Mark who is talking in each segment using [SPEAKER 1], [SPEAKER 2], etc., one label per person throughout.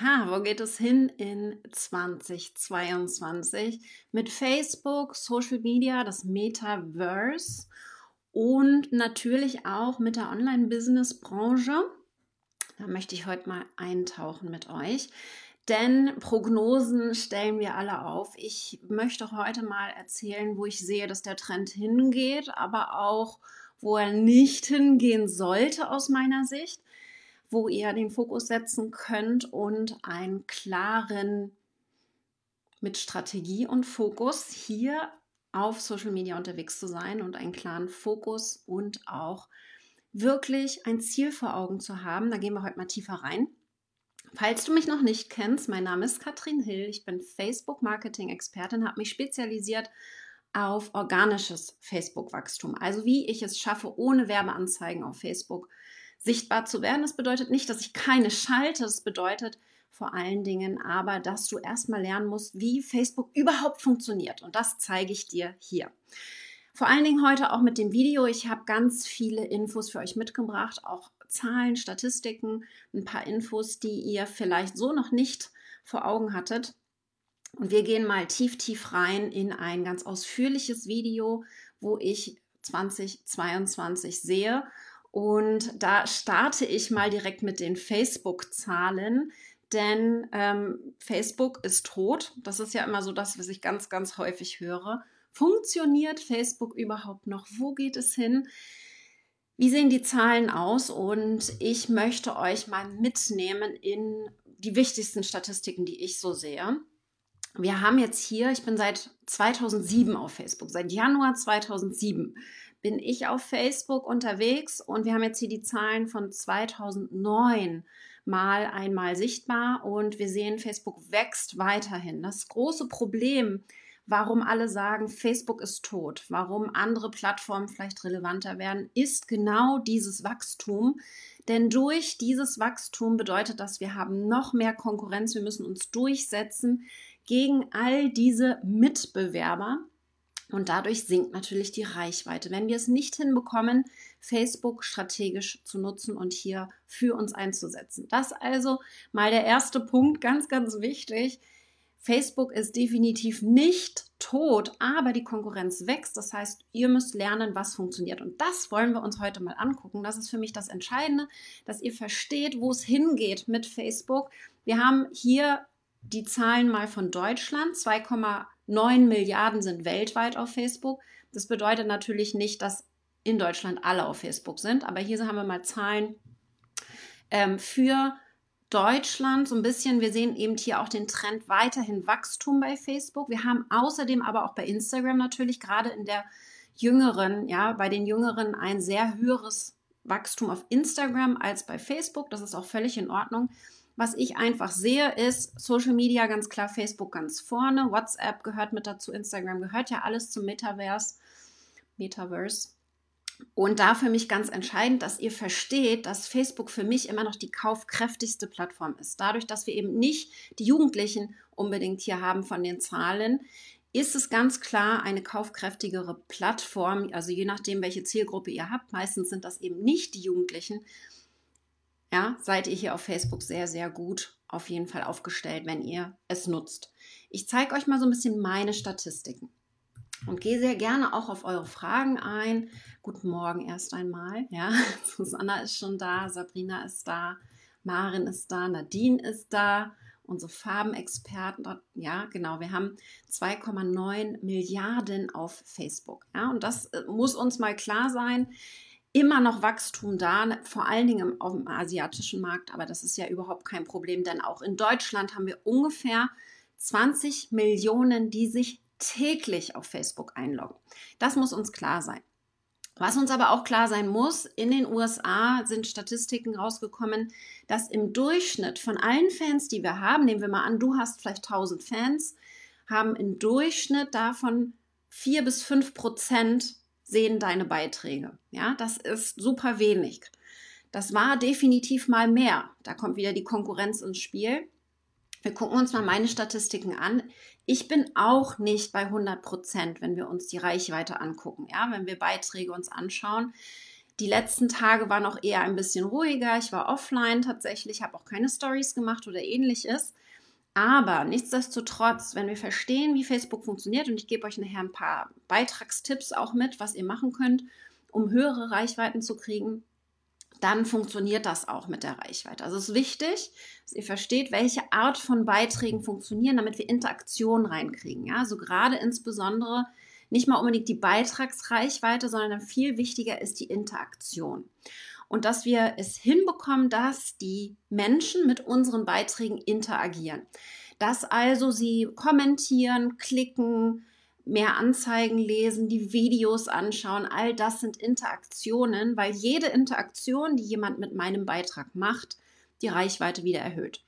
[SPEAKER 1] Ha, wo geht es hin in 2022? Mit Facebook, Social Media, das Metaverse und natürlich auch mit der Online-Business-Branche. Da möchte ich heute mal eintauchen mit euch. Denn Prognosen stellen wir alle auf. Ich möchte heute mal erzählen, wo ich sehe, dass der Trend hingeht, aber auch, wo er nicht hingehen sollte aus meiner Sicht wo ihr den Fokus setzen könnt und einen klaren mit Strategie und Fokus hier auf Social Media unterwegs zu sein und einen klaren Fokus und auch wirklich ein Ziel vor Augen zu haben. Da gehen wir heute mal tiefer rein. Falls du mich noch nicht kennst, mein Name ist Katrin Hill. Ich bin Facebook-Marketing-Expertin, habe mich spezialisiert auf organisches Facebook-Wachstum. Also wie ich es schaffe, ohne Werbeanzeigen auf Facebook sichtbar zu werden. Das bedeutet nicht, dass ich keine schalte. Das bedeutet vor allen Dingen aber, dass du erstmal lernen musst, wie Facebook überhaupt funktioniert. Und das zeige ich dir hier. Vor allen Dingen heute auch mit dem Video. Ich habe ganz viele Infos für euch mitgebracht, auch Zahlen, Statistiken, ein paar Infos, die ihr vielleicht so noch nicht vor Augen hattet. Und wir gehen mal tief, tief rein in ein ganz ausführliches Video, wo ich 2022 sehe und da starte ich mal direkt mit den Facebook-Zahlen, denn ähm, Facebook ist tot. Das ist ja immer so das, was ich ganz, ganz häufig höre. Funktioniert Facebook überhaupt noch? Wo geht es hin? Wie sehen die Zahlen aus? Und ich möchte euch mal mitnehmen in die wichtigsten Statistiken, die ich so sehe. Wir haben jetzt hier, ich bin seit 2007 auf Facebook, seit Januar 2007 bin ich auf Facebook unterwegs und wir haben jetzt hier die Zahlen von 2009 mal einmal sichtbar und wir sehen, Facebook wächst weiterhin. Das große Problem, warum alle sagen, Facebook ist tot, warum andere Plattformen vielleicht relevanter werden, ist genau dieses Wachstum. Denn durch dieses Wachstum bedeutet das, wir haben noch mehr Konkurrenz, wir müssen uns durchsetzen gegen all diese Mitbewerber. Und dadurch sinkt natürlich die Reichweite. Wenn wir es nicht hinbekommen, Facebook strategisch zu nutzen und hier für uns einzusetzen. Das also mal der erste Punkt, ganz, ganz wichtig. Facebook ist definitiv nicht tot, aber die Konkurrenz wächst. Das heißt, ihr müsst lernen, was funktioniert. Und das wollen wir uns heute mal angucken. Das ist für mich das Entscheidende, dass ihr versteht, wo es hingeht mit Facebook. Wir haben hier die Zahlen mal von Deutschland. 2,9 Milliarden sind weltweit auf Facebook. Das bedeutet natürlich nicht, dass in Deutschland alle auf Facebook sind, aber hier haben wir mal Zahlen ähm, für Deutschland so ein bisschen. Wir sehen eben hier auch den Trend weiterhin Wachstum bei Facebook. Wir haben außerdem aber auch bei Instagram natürlich gerade in der jüngeren, ja, bei den Jüngeren ein sehr höheres Wachstum auf Instagram als bei Facebook. Das ist auch völlig in Ordnung. Was ich einfach sehe, ist Social Media ganz klar, Facebook ganz vorne, WhatsApp gehört mit dazu, Instagram gehört ja alles zum Metaverse. Metaverse. Und da für mich ganz entscheidend, dass ihr versteht, dass Facebook für mich immer noch die kaufkräftigste Plattform ist. Dadurch, dass wir eben nicht die Jugendlichen unbedingt hier haben von den Zahlen, ist es ganz klar eine kaufkräftigere Plattform. Also je nachdem, welche Zielgruppe ihr habt, meistens sind das eben nicht die Jugendlichen, ja, seid ihr hier auf Facebook sehr, sehr gut auf jeden Fall aufgestellt, wenn ihr es nutzt. Ich zeige euch mal so ein bisschen meine Statistiken und gehe sehr gerne auch auf eure Fragen ein. Guten Morgen erst einmal. Ja, Susanna ist schon da, Sabrina ist da, Marin ist da, Nadine ist da, unsere Farbenexperten. Ja, genau, wir haben 2,9 Milliarden auf Facebook. Ja, und das äh, muss uns mal klar sein immer noch Wachstum da, vor allen Dingen auf dem asiatischen Markt, aber das ist ja überhaupt kein Problem, denn auch in Deutschland haben wir ungefähr 20 Millionen, die sich täglich auf Facebook einloggen. Das muss uns klar sein. Was uns aber auch klar sein muss, in den USA sind Statistiken rausgekommen, dass im Durchschnitt von allen Fans, die wir haben, nehmen wir mal an, du hast vielleicht 1000 Fans, haben im Durchschnitt davon 4 bis 5 Prozent sehen deine Beiträge. Ja, das ist super wenig. Das war definitiv mal mehr. Da kommt wieder die Konkurrenz ins Spiel. Wir gucken uns mal meine Statistiken an. Ich bin auch nicht bei 100 Prozent, wenn wir uns die Reichweite angucken. Ja, wenn wir Beiträge uns anschauen. Die letzten Tage waren auch eher ein bisschen ruhiger. Ich war offline tatsächlich, habe auch keine Stories gemacht oder ähnliches. Aber nichtsdestotrotz, wenn wir verstehen, wie Facebook funktioniert, und ich gebe euch nachher ein paar Beitragstipps auch mit, was ihr machen könnt, um höhere Reichweiten zu kriegen, dann funktioniert das auch mit der Reichweite. Also es ist wichtig, dass ihr versteht, welche Art von Beiträgen funktionieren, damit wir Interaktion reinkriegen. Ja, also gerade insbesondere nicht mal unbedingt die Beitragsreichweite, sondern viel wichtiger ist die Interaktion. Und dass wir es hinbekommen, dass die Menschen mit unseren Beiträgen interagieren. Dass also sie kommentieren, klicken, mehr Anzeigen lesen, die Videos anschauen, all das sind Interaktionen, weil jede Interaktion, die jemand mit meinem Beitrag macht, die Reichweite wieder erhöht.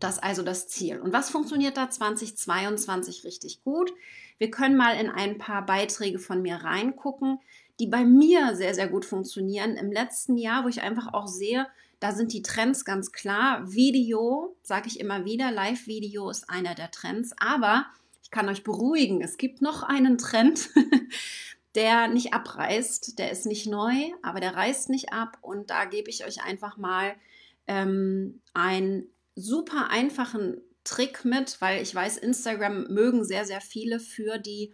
[SPEAKER 1] Das ist also das Ziel. Und was funktioniert da 2022 richtig gut? Wir können mal in ein paar Beiträge von mir reingucken, die bei mir sehr, sehr gut funktionieren. Im letzten Jahr, wo ich einfach auch sehe, da sind die Trends ganz klar. Video, sage ich immer wieder, Live-Video ist einer der Trends. Aber ich kann euch beruhigen, es gibt noch einen Trend, der nicht abreißt. Der ist nicht neu, aber der reißt nicht ab. Und da gebe ich euch einfach mal ähm, einen super einfachen Trick mit, weil ich weiß, Instagram mögen sehr, sehr viele für die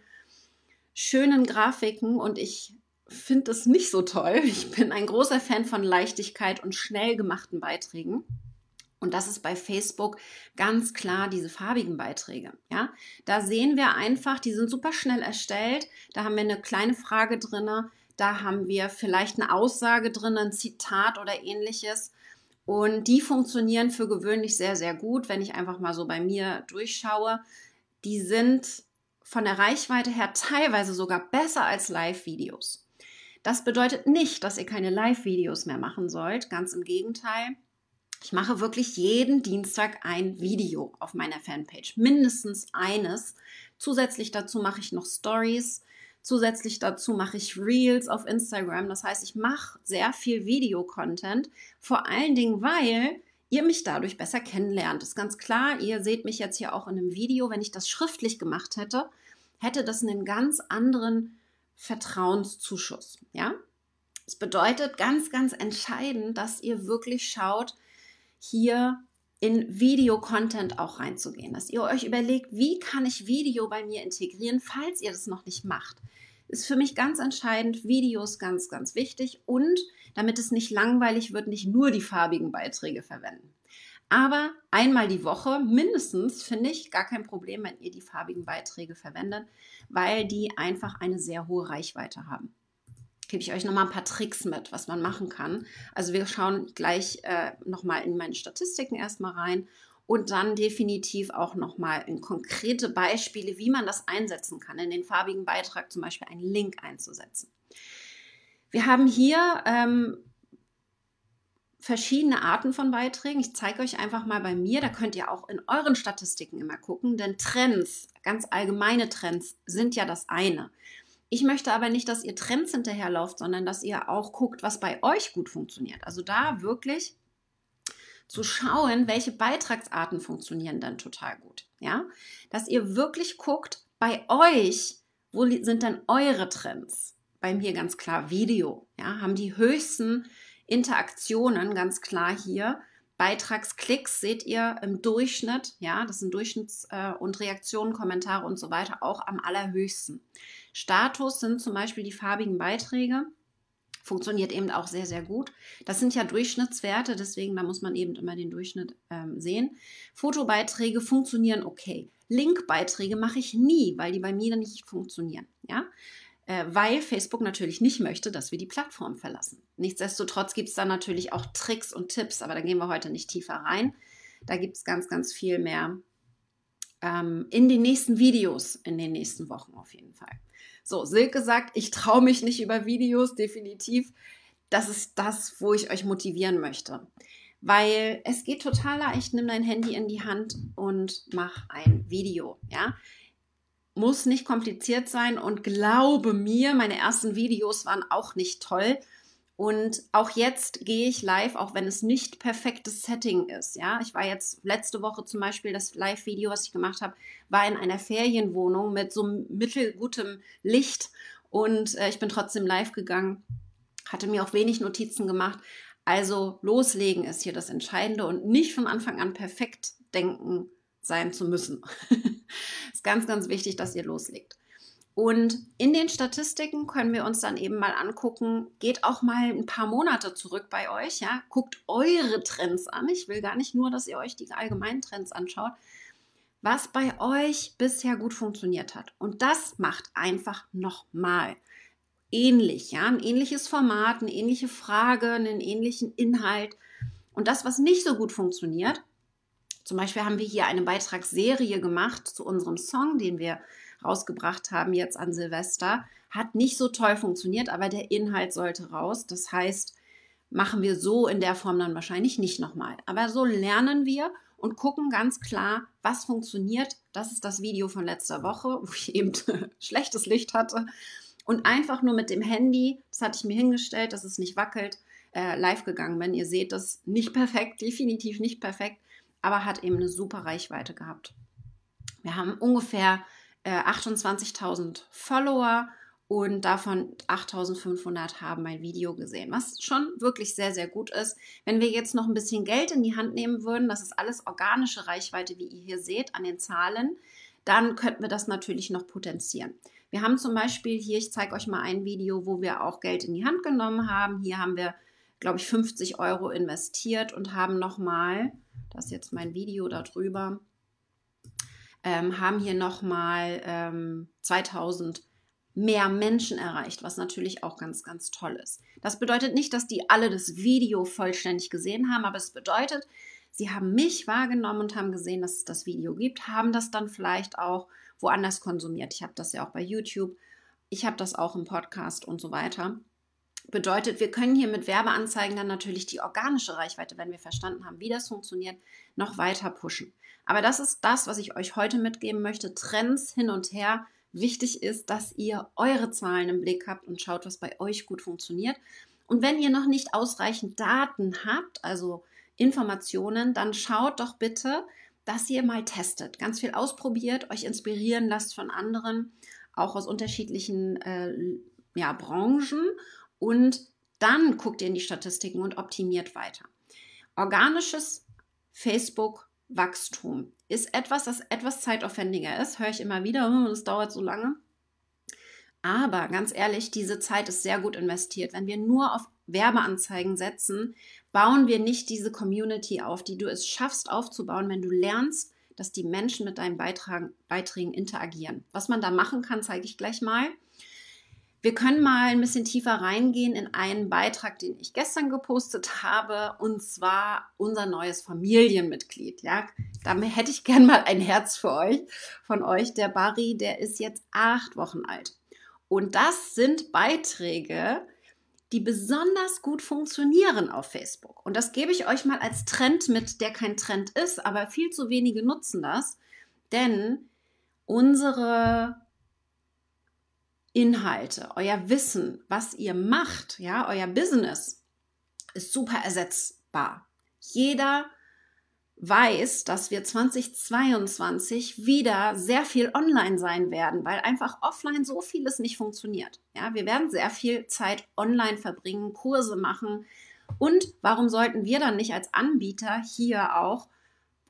[SPEAKER 1] schönen Grafiken und ich finde es nicht so toll. Ich bin ein großer Fan von Leichtigkeit und schnell gemachten Beiträgen. Und das ist bei Facebook ganz klar diese farbigen Beiträge. Ja, da sehen wir einfach, die sind super schnell erstellt. Da haben wir eine kleine Frage drin. Da haben wir vielleicht eine Aussage drin, ein Zitat oder ähnliches. Und die funktionieren für gewöhnlich sehr, sehr gut, wenn ich einfach mal so bei mir durchschaue. Die sind von der Reichweite her teilweise sogar besser als Live-Videos. Das bedeutet nicht, dass ihr keine Live-Videos mehr machen sollt. Ganz im Gegenteil. Ich mache wirklich jeden Dienstag ein Video auf meiner Fanpage, mindestens eines. Zusätzlich dazu mache ich noch Stories. Zusätzlich dazu mache ich Reels auf Instagram. Das heißt, ich mache sehr viel Videocontent, vor allen Dingen, weil ihr mich dadurch besser kennenlernt. Das ist ganz klar. Ihr seht mich jetzt hier auch in einem Video. Wenn ich das schriftlich gemacht hätte, hätte das einen ganz anderen Vertrauenszuschuss. Ja, das bedeutet ganz, ganz entscheidend, dass ihr wirklich schaut, hier in Video-Content auch reinzugehen, dass ihr euch überlegt, wie kann ich Video bei mir integrieren, falls ihr das noch nicht macht. Ist für mich ganz entscheidend, Videos ganz, ganz wichtig und damit es nicht langweilig wird, nicht nur die farbigen Beiträge verwenden. Aber einmal die Woche mindestens finde ich gar kein Problem, wenn ihr die farbigen Beiträge verwendet, weil die einfach eine sehr hohe Reichweite haben gebe ich euch nochmal ein paar Tricks mit, was man machen kann. Also wir schauen gleich äh, nochmal in meine Statistiken erstmal rein und dann definitiv auch nochmal in konkrete Beispiele, wie man das einsetzen kann, in den farbigen Beitrag zum Beispiel einen Link einzusetzen. Wir haben hier ähm, verschiedene Arten von Beiträgen. Ich zeige euch einfach mal bei mir, da könnt ihr auch in euren Statistiken immer gucken, denn Trends, ganz allgemeine Trends, sind ja das eine. Ich möchte aber nicht, dass ihr Trends hinterherlauft, sondern dass ihr auch guckt, was bei euch gut funktioniert. Also da wirklich zu schauen, welche Beitragsarten funktionieren dann total gut. Ja, dass ihr wirklich guckt, bei euch, wo sind denn eure Trends? Bei mir ganz klar Video. Ja, haben die höchsten Interaktionen ganz klar hier. Beitragsklicks seht ihr im Durchschnitt, ja, das sind Durchschnitts- äh, und Reaktionen, Kommentare und so weiter auch am allerhöchsten. Status sind zum Beispiel die farbigen Beiträge. Funktioniert eben auch sehr, sehr gut. Das sind ja Durchschnittswerte, deswegen da muss man eben immer den Durchschnitt ähm, sehen. Fotobeiträge funktionieren okay. Linkbeiträge mache ich nie, weil die bei mir nicht funktionieren. Ja? Äh, weil Facebook natürlich nicht möchte, dass wir die Plattform verlassen. Nichtsdestotrotz gibt es da natürlich auch Tricks und Tipps, aber da gehen wir heute nicht tiefer rein. Da gibt es ganz, ganz viel mehr ähm, in den nächsten Videos, in den nächsten Wochen auf jeden Fall. So, Silke sagt, ich traue mich nicht über Videos, definitiv. Das ist das, wo ich euch motivieren möchte. Weil es geht total leicht, nimm dein Handy in die Hand und mach ein Video. Ja, muss nicht kompliziert sein und glaube mir, meine ersten Videos waren auch nicht toll. Und auch jetzt gehe ich live, auch wenn es nicht perfektes Setting ist. Ja, ich war jetzt letzte Woche zum Beispiel das Live-Video, was ich gemacht habe, war in einer Ferienwohnung mit so mittelgutem Licht und äh, ich bin trotzdem live gegangen, hatte mir auch wenig Notizen gemacht. Also loslegen ist hier das Entscheidende und nicht von Anfang an perfekt denken sein zu müssen. ist ganz, ganz wichtig, dass ihr loslegt. Und in den Statistiken können wir uns dann eben mal angucken, geht auch mal ein paar Monate zurück bei euch, ja, guckt eure Trends an. Ich will gar nicht nur, dass ihr euch die allgemeinen Trends anschaut, was bei euch bisher gut funktioniert hat. Und das macht einfach nochmal ähnlich, ja, ein ähnliches Format, eine ähnliche Frage, einen ähnlichen Inhalt. Und das, was nicht so gut funktioniert, zum Beispiel haben wir hier eine Beitragsserie gemacht zu unserem Song, den wir rausgebracht haben jetzt an Silvester. Hat nicht so toll funktioniert, aber der Inhalt sollte raus. Das heißt, machen wir so in der Form dann wahrscheinlich nicht nochmal. Aber so lernen wir und gucken ganz klar, was funktioniert. Das ist das Video von letzter Woche, wo ich eben schlechtes Licht hatte. Und einfach nur mit dem Handy, das hatte ich mir hingestellt, dass es nicht wackelt, äh, live gegangen bin. Ihr seht das nicht perfekt, definitiv nicht perfekt, aber hat eben eine super Reichweite gehabt. Wir haben ungefähr 28.000 äh, Follower und davon 8.500 haben mein Video gesehen, was schon wirklich sehr, sehr gut ist. Wenn wir jetzt noch ein bisschen Geld in die Hand nehmen würden, das ist alles organische Reichweite, wie ihr hier seht an den Zahlen, dann könnten wir das natürlich noch potenzieren. Wir haben zum Beispiel hier, ich zeige euch mal ein Video, wo wir auch Geld in die Hand genommen haben. Hier haben wir, glaube ich, 50 Euro investiert und haben nochmal, das ist jetzt mein Video darüber, ähm, haben hier nochmal ähm, 2000 mehr Menschen erreicht, was natürlich auch ganz, ganz toll ist. Das bedeutet nicht, dass die alle das Video vollständig gesehen haben, aber es bedeutet, sie haben mich wahrgenommen und haben gesehen, dass es das Video gibt, haben das dann vielleicht auch woanders konsumiert. Ich habe das ja auch bei YouTube, ich habe das auch im Podcast und so weiter. Bedeutet, wir können hier mit Werbeanzeigen dann natürlich die organische Reichweite, wenn wir verstanden haben, wie das funktioniert, noch weiter pushen. Aber das ist das, was ich euch heute mitgeben möchte. Trends hin und her. Wichtig ist, dass ihr eure Zahlen im Blick habt und schaut, was bei euch gut funktioniert. Und wenn ihr noch nicht ausreichend Daten habt, also Informationen, dann schaut doch bitte, dass ihr mal testet, ganz viel ausprobiert, euch inspirieren lasst von anderen, auch aus unterschiedlichen äh, ja, Branchen und dann guckt ihr in die Statistiken und optimiert weiter. Organisches Facebook Wachstum ist etwas, das etwas zeitaufwendiger ist. Höre ich immer wieder, hm, das dauert so lange. Aber ganz ehrlich, diese Zeit ist sehr gut investiert. Wenn wir nur auf Werbeanzeigen setzen, bauen wir nicht diese Community auf, die du es schaffst aufzubauen, wenn du lernst, dass die Menschen mit deinen Beiträgen interagieren. Was man da machen kann, zeige ich gleich mal. Wir können mal ein bisschen tiefer reingehen in einen Beitrag, den ich gestern gepostet habe, und zwar unser neues Familienmitglied. Ja, damit hätte ich gern mal ein Herz für euch, von euch. Der Barry, der ist jetzt acht Wochen alt. Und das sind Beiträge, die besonders gut funktionieren auf Facebook. Und das gebe ich euch mal als Trend mit, der kein Trend ist, aber viel zu wenige nutzen das. Denn unsere Inhalte, euer Wissen, was ihr macht, ja, euer Business ist super ersetzbar. Jeder weiß, dass wir 2022 wieder sehr viel online sein werden, weil einfach offline so vieles nicht funktioniert. Ja, wir werden sehr viel Zeit online verbringen, Kurse machen. Und warum sollten wir dann nicht als Anbieter hier auch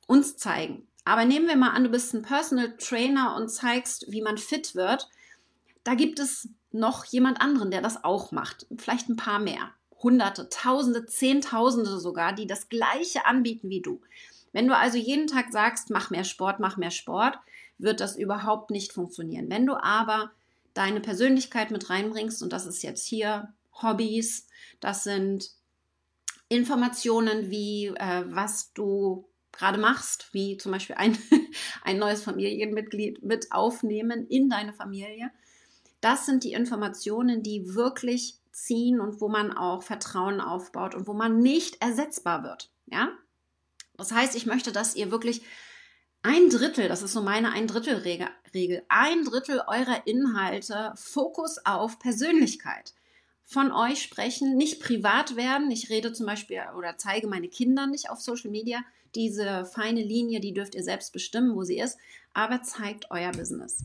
[SPEAKER 1] uns zeigen? Aber nehmen wir mal an, du bist ein Personal Trainer und zeigst, wie man fit wird da gibt es noch jemand anderen, der das auch macht. Vielleicht ein paar mehr. Hunderte, Tausende, Zehntausende sogar, die das Gleiche anbieten wie du. Wenn du also jeden Tag sagst, mach mehr Sport, mach mehr Sport, wird das überhaupt nicht funktionieren. Wenn du aber deine Persönlichkeit mit reinbringst, und das ist jetzt hier Hobbys, das sind Informationen wie, äh, was du gerade machst, wie zum Beispiel ein, ein neues Familienmitglied mit aufnehmen in deine Familie, das sind die Informationen, die wirklich ziehen und wo man auch Vertrauen aufbaut und wo man nicht ersetzbar wird. Ja? Das heißt, ich möchte, dass ihr wirklich ein Drittel, das ist so meine ein Drittel Regel, ein Drittel eurer Inhalte Fokus auf Persönlichkeit von euch sprechen, nicht privat werden. Ich rede zum Beispiel oder zeige meine Kinder nicht auf Social Media. Diese feine Linie, die dürft ihr selbst bestimmen, wo sie ist, aber zeigt euer Business.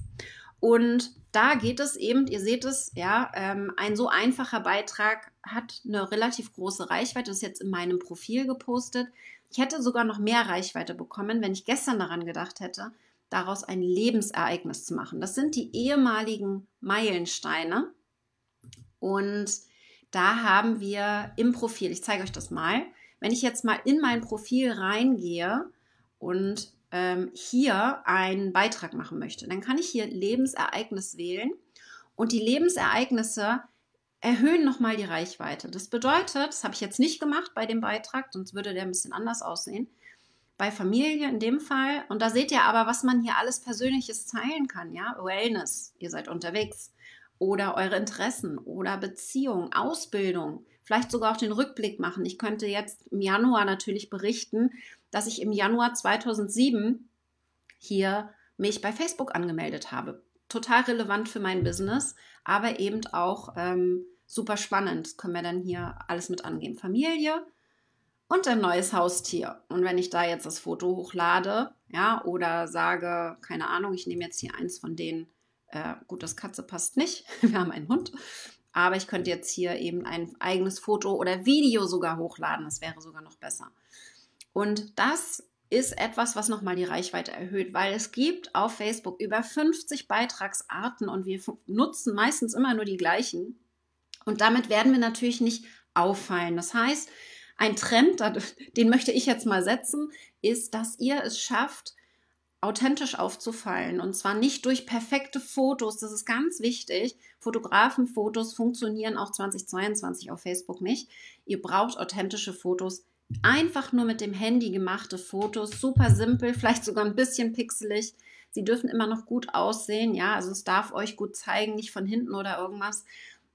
[SPEAKER 1] Und da geht es eben, ihr seht es, ja, ähm, ein so einfacher Beitrag hat eine relativ große Reichweite, das ist jetzt in meinem Profil gepostet. Ich hätte sogar noch mehr Reichweite bekommen, wenn ich gestern daran gedacht hätte, daraus ein Lebensereignis zu machen. Das sind die ehemaligen Meilensteine. Und da haben wir im Profil, ich zeige euch das mal, wenn ich jetzt mal in mein Profil reingehe und ähm, hier einen Beitrag machen möchte, dann kann ich hier Lebensereignis wählen und die Lebensereignisse erhöhen nochmal die Reichweite. Das bedeutet, das habe ich jetzt nicht gemacht bei dem Beitrag, sonst würde der ein bisschen anders aussehen. Bei Familie in dem Fall. Und da seht ihr aber, was man hier alles Persönliches teilen kann. Ja, Wellness, ihr seid unterwegs. Oder eure Interessen oder Beziehung, Ausbildung. Vielleicht sogar auch den Rückblick machen. Ich könnte jetzt im Januar natürlich berichten, dass ich im Januar 2007 hier mich bei Facebook angemeldet habe. Total relevant für mein Business, aber eben auch ähm, super spannend. Das können wir dann hier alles mit angeben. Familie und ein neues Haustier. Und wenn ich da jetzt das Foto hochlade, ja, oder sage, keine Ahnung, ich nehme jetzt hier eins von denen, äh, gut, das Katze passt nicht, wir haben einen Hund, aber ich könnte jetzt hier eben ein eigenes Foto oder Video sogar hochladen, das wäre sogar noch besser. Und das ist etwas, was nochmal die Reichweite erhöht, weil es gibt auf Facebook über 50 Beitragsarten und wir nutzen meistens immer nur die gleichen. Und damit werden wir natürlich nicht auffallen. Das heißt, ein Trend, den möchte ich jetzt mal setzen, ist, dass ihr es schafft, authentisch aufzufallen. Und zwar nicht durch perfekte Fotos. Das ist ganz wichtig. Fotografenfotos funktionieren auch 2022 auf Facebook nicht. Ihr braucht authentische Fotos Einfach nur mit dem Handy gemachte Fotos, super simpel, vielleicht sogar ein bisschen pixelig. Sie dürfen immer noch gut aussehen, ja, also es darf euch gut zeigen, nicht von hinten oder irgendwas.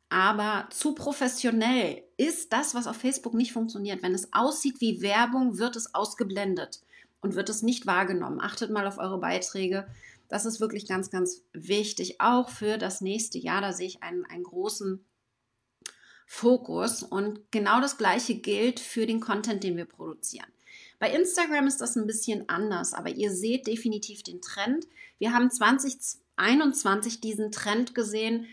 [SPEAKER 1] Aber zu professionell ist das, was auf Facebook nicht funktioniert. Wenn es aussieht wie Werbung, wird es ausgeblendet und wird es nicht wahrgenommen. Achtet mal auf eure Beiträge. Das ist wirklich ganz, ganz wichtig, auch für das nächste Jahr. Da sehe ich einen, einen großen Fokus und genau das gleiche gilt für den Content, den wir produzieren. Bei Instagram ist das ein bisschen anders, aber ihr seht definitiv den Trend. Wir haben 2021 diesen Trend gesehen,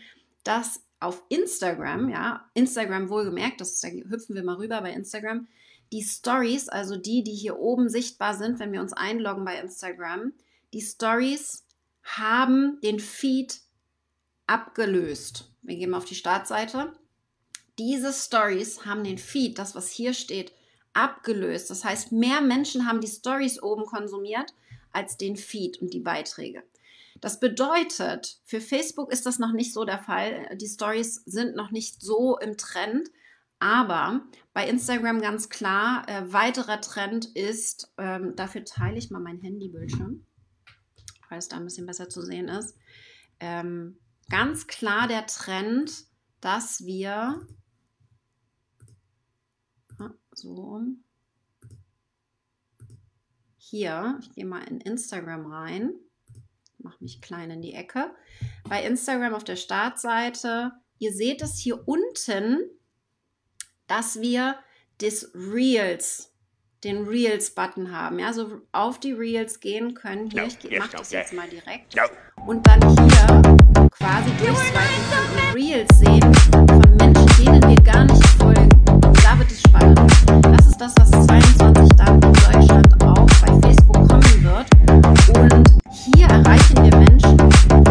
[SPEAKER 1] dass auf Instagram, ja, Instagram wohlgemerkt, das da hüpfen wir mal rüber bei Instagram, die Stories, also die, die hier oben sichtbar sind, wenn wir uns einloggen bei Instagram, die Stories haben den Feed abgelöst. Wir gehen mal auf die Startseite diese Stories haben den Feed, das was hier steht, abgelöst. Das heißt, mehr Menschen haben die Stories oben konsumiert als den Feed und die Beiträge. Das bedeutet, für Facebook ist das noch nicht so der Fall. Die Stories sind noch nicht so im Trend. Aber bei Instagram ganz klar, äh, weiterer Trend ist, ähm, dafür teile ich mal mein Handybildschirm, weil es da ein bisschen besser zu sehen ist. Ähm, ganz klar der Trend, dass wir so um. Hier, ich gehe mal in Instagram rein, mache mich klein in die Ecke. Bei Instagram auf der Startseite, ihr seht es hier unten, dass wir das Reels, den Reels-Button haben. Ja, so auf die Reels gehen können. Hier, ich mache das jetzt mal direkt. Und dann hier quasi durchswipen Reels sehen von Menschen, denen wir gar nicht folgen da wird es spannend. Das ist das, was 22 dann in Deutschland auch bei Facebook kommen wird. Und hier erreichen wir Menschen,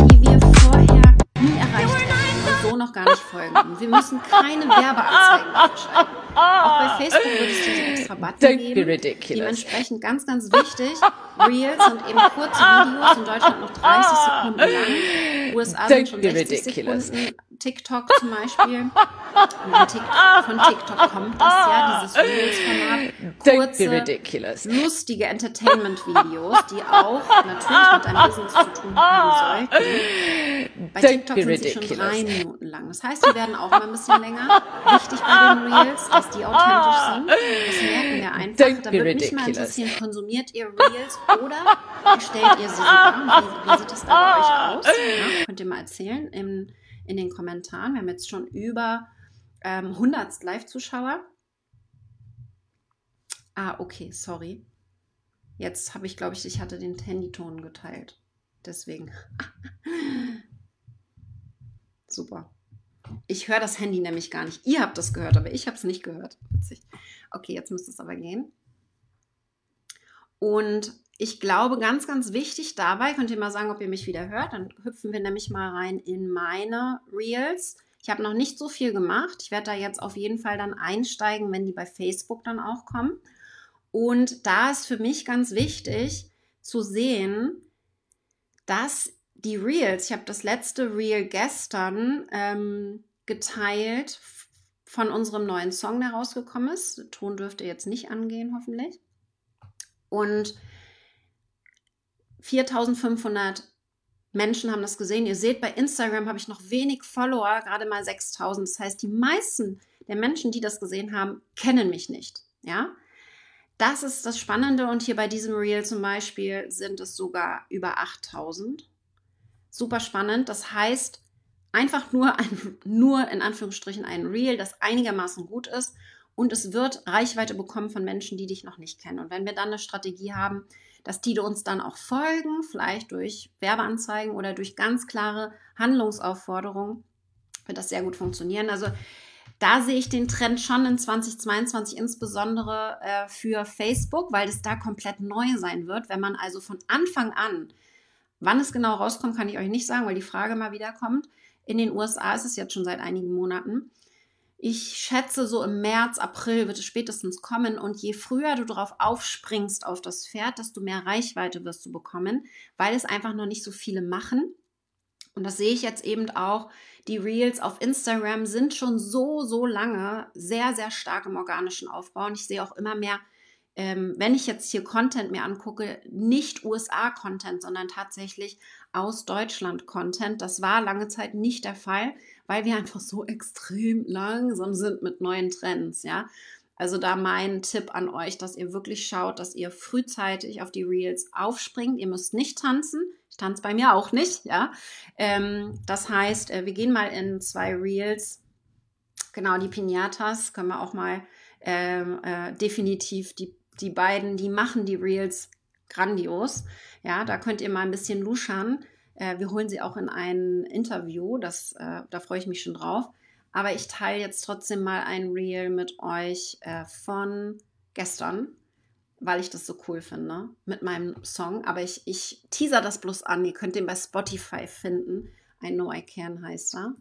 [SPEAKER 1] die wir vorher nie erreicht hätten und so noch gar nicht folgen. Und wir müssen keine Werbeanzeigen schalten. Auch bei Facebook wird es diese extra Button geben. Dementsprechend ganz, ganz wichtig. Reels sind eben kurze Videos, in Deutschland noch 30 Sekunden lang. USA sind schon 60 Sekunden. TikTok zum Beispiel. TikTok, von TikTok kommt das ja, dieses Reels-Format. Kurze, lustige Entertainment-Videos, die auch natürlich mit deinem Business zu tun haben sollten. Bei TikTok sind sie schon drei Minuten lang. Das heißt, die werden auch mal ein bisschen länger. Wichtig bei den Reels, dass die authentisch sind. Das merken wir einfach. Da wird mich mal interessieren, konsumiert ihr Reels oder erstellt ihr sie sogar? Wie, wie sieht das da bei euch aus? Ja, könnt ihr mal erzählen im in den Kommentaren. Wir haben jetzt schon über ähm, 100 Live-Zuschauer. Ah, okay, sorry. Jetzt habe ich, glaube ich, ich hatte den Handyton geteilt. Deswegen. Super. Ich höre das Handy nämlich gar nicht. Ihr habt das gehört, aber ich habe es nicht gehört. Witzig. Okay, jetzt müsste es aber gehen. Und ich glaube, ganz, ganz wichtig dabei, könnt ihr mal sagen, ob ihr mich wieder hört, dann hüpfen wir nämlich mal rein in meine Reels. Ich habe noch nicht so viel gemacht. Ich werde da jetzt auf jeden Fall dann einsteigen, wenn die bei Facebook dann auch kommen. Und da ist für mich ganz wichtig zu sehen, dass die Reels, ich habe das letzte Reel gestern ähm, geteilt von unserem neuen Song, der rausgekommen ist. Der Ton dürfte jetzt nicht angehen, hoffentlich. Und 4500 Menschen haben das gesehen. Ihr seht, bei Instagram habe ich noch wenig Follower, gerade mal 6000. Das heißt, die meisten der Menschen, die das gesehen haben, kennen mich nicht. Ja, das ist das Spannende. Und hier bei diesem Reel zum Beispiel sind es sogar über 8000. Super spannend. Das heißt, einfach nur ein, nur in Anführungsstrichen ein Reel, das einigermaßen gut ist. Und es wird Reichweite bekommen von Menschen, die dich noch nicht kennen. Und wenn wir dann eine Strategie haben, dass die uns dann auch folgen, vielleicht durch Werbeanzeigen oder durch ganz klare Handlungsaufforderungen, wird das sehr gut funktionieren. Also da sehe ich den Trend schon in 2022 insbesondere äh, für Facebook, weil es da komplett neu sein wird. Wenn man also von Anfang an, wann es genau rauskommt, kann ich euch nicht sagen, weil die Frage mal wieder kommt. In den USA ist es jetzt schon seit einigen Monaten. Ich schätze, so im März, April wird es spätestens kommen. Und je früher du darauf aufspringst auf das Pferd, desto mehr Reichweite wirst du bekommen, weil es einfach noch nicht so viele machen. Und das sehe ich jetzt eben auch. Die Reels auf Instagram sind schon so, so lange sehr, sehr stark im organischen Aufbau. Und ich sehe auch immer mehr, ähm, wenn ich jetzt hier Content mir angucke, nicht USA-Content, sondern tatsächlich aus Deutschland Content. Das war lange Zeit nicht der Fall weil wir einfach so extrem langsam sind mit neuen Trends, ja. Also da mein Tipp an euch, dass ihr wirklich schaut, dass ihr frühzeitig auf die Reels aufspringt. Ihr müsst nicht tanzen. Ich tanze bei mir auch nicht, ja. Ähm, das heißt, äh, wir gehen mal in zwei Reels. Genau, die Pinatas können wir auch mal ähm, äh, definitiv die, die beiden, die machen die Reels grandios. Ja, da könnt ihr mal ein bisschen luschern. Äh, wir holen sie auch in ein Interview, das, äh, da freue ich mich schon drauf. Aber ich teile jetzt trotzdem mal ein Reel mit euch äh, von gestern, weil ich das so cool finde mit meinem Song. Aber ich, ich teaser das bloß an. Ihr könnt den bei Spotify finden. I Know I Can heißt er.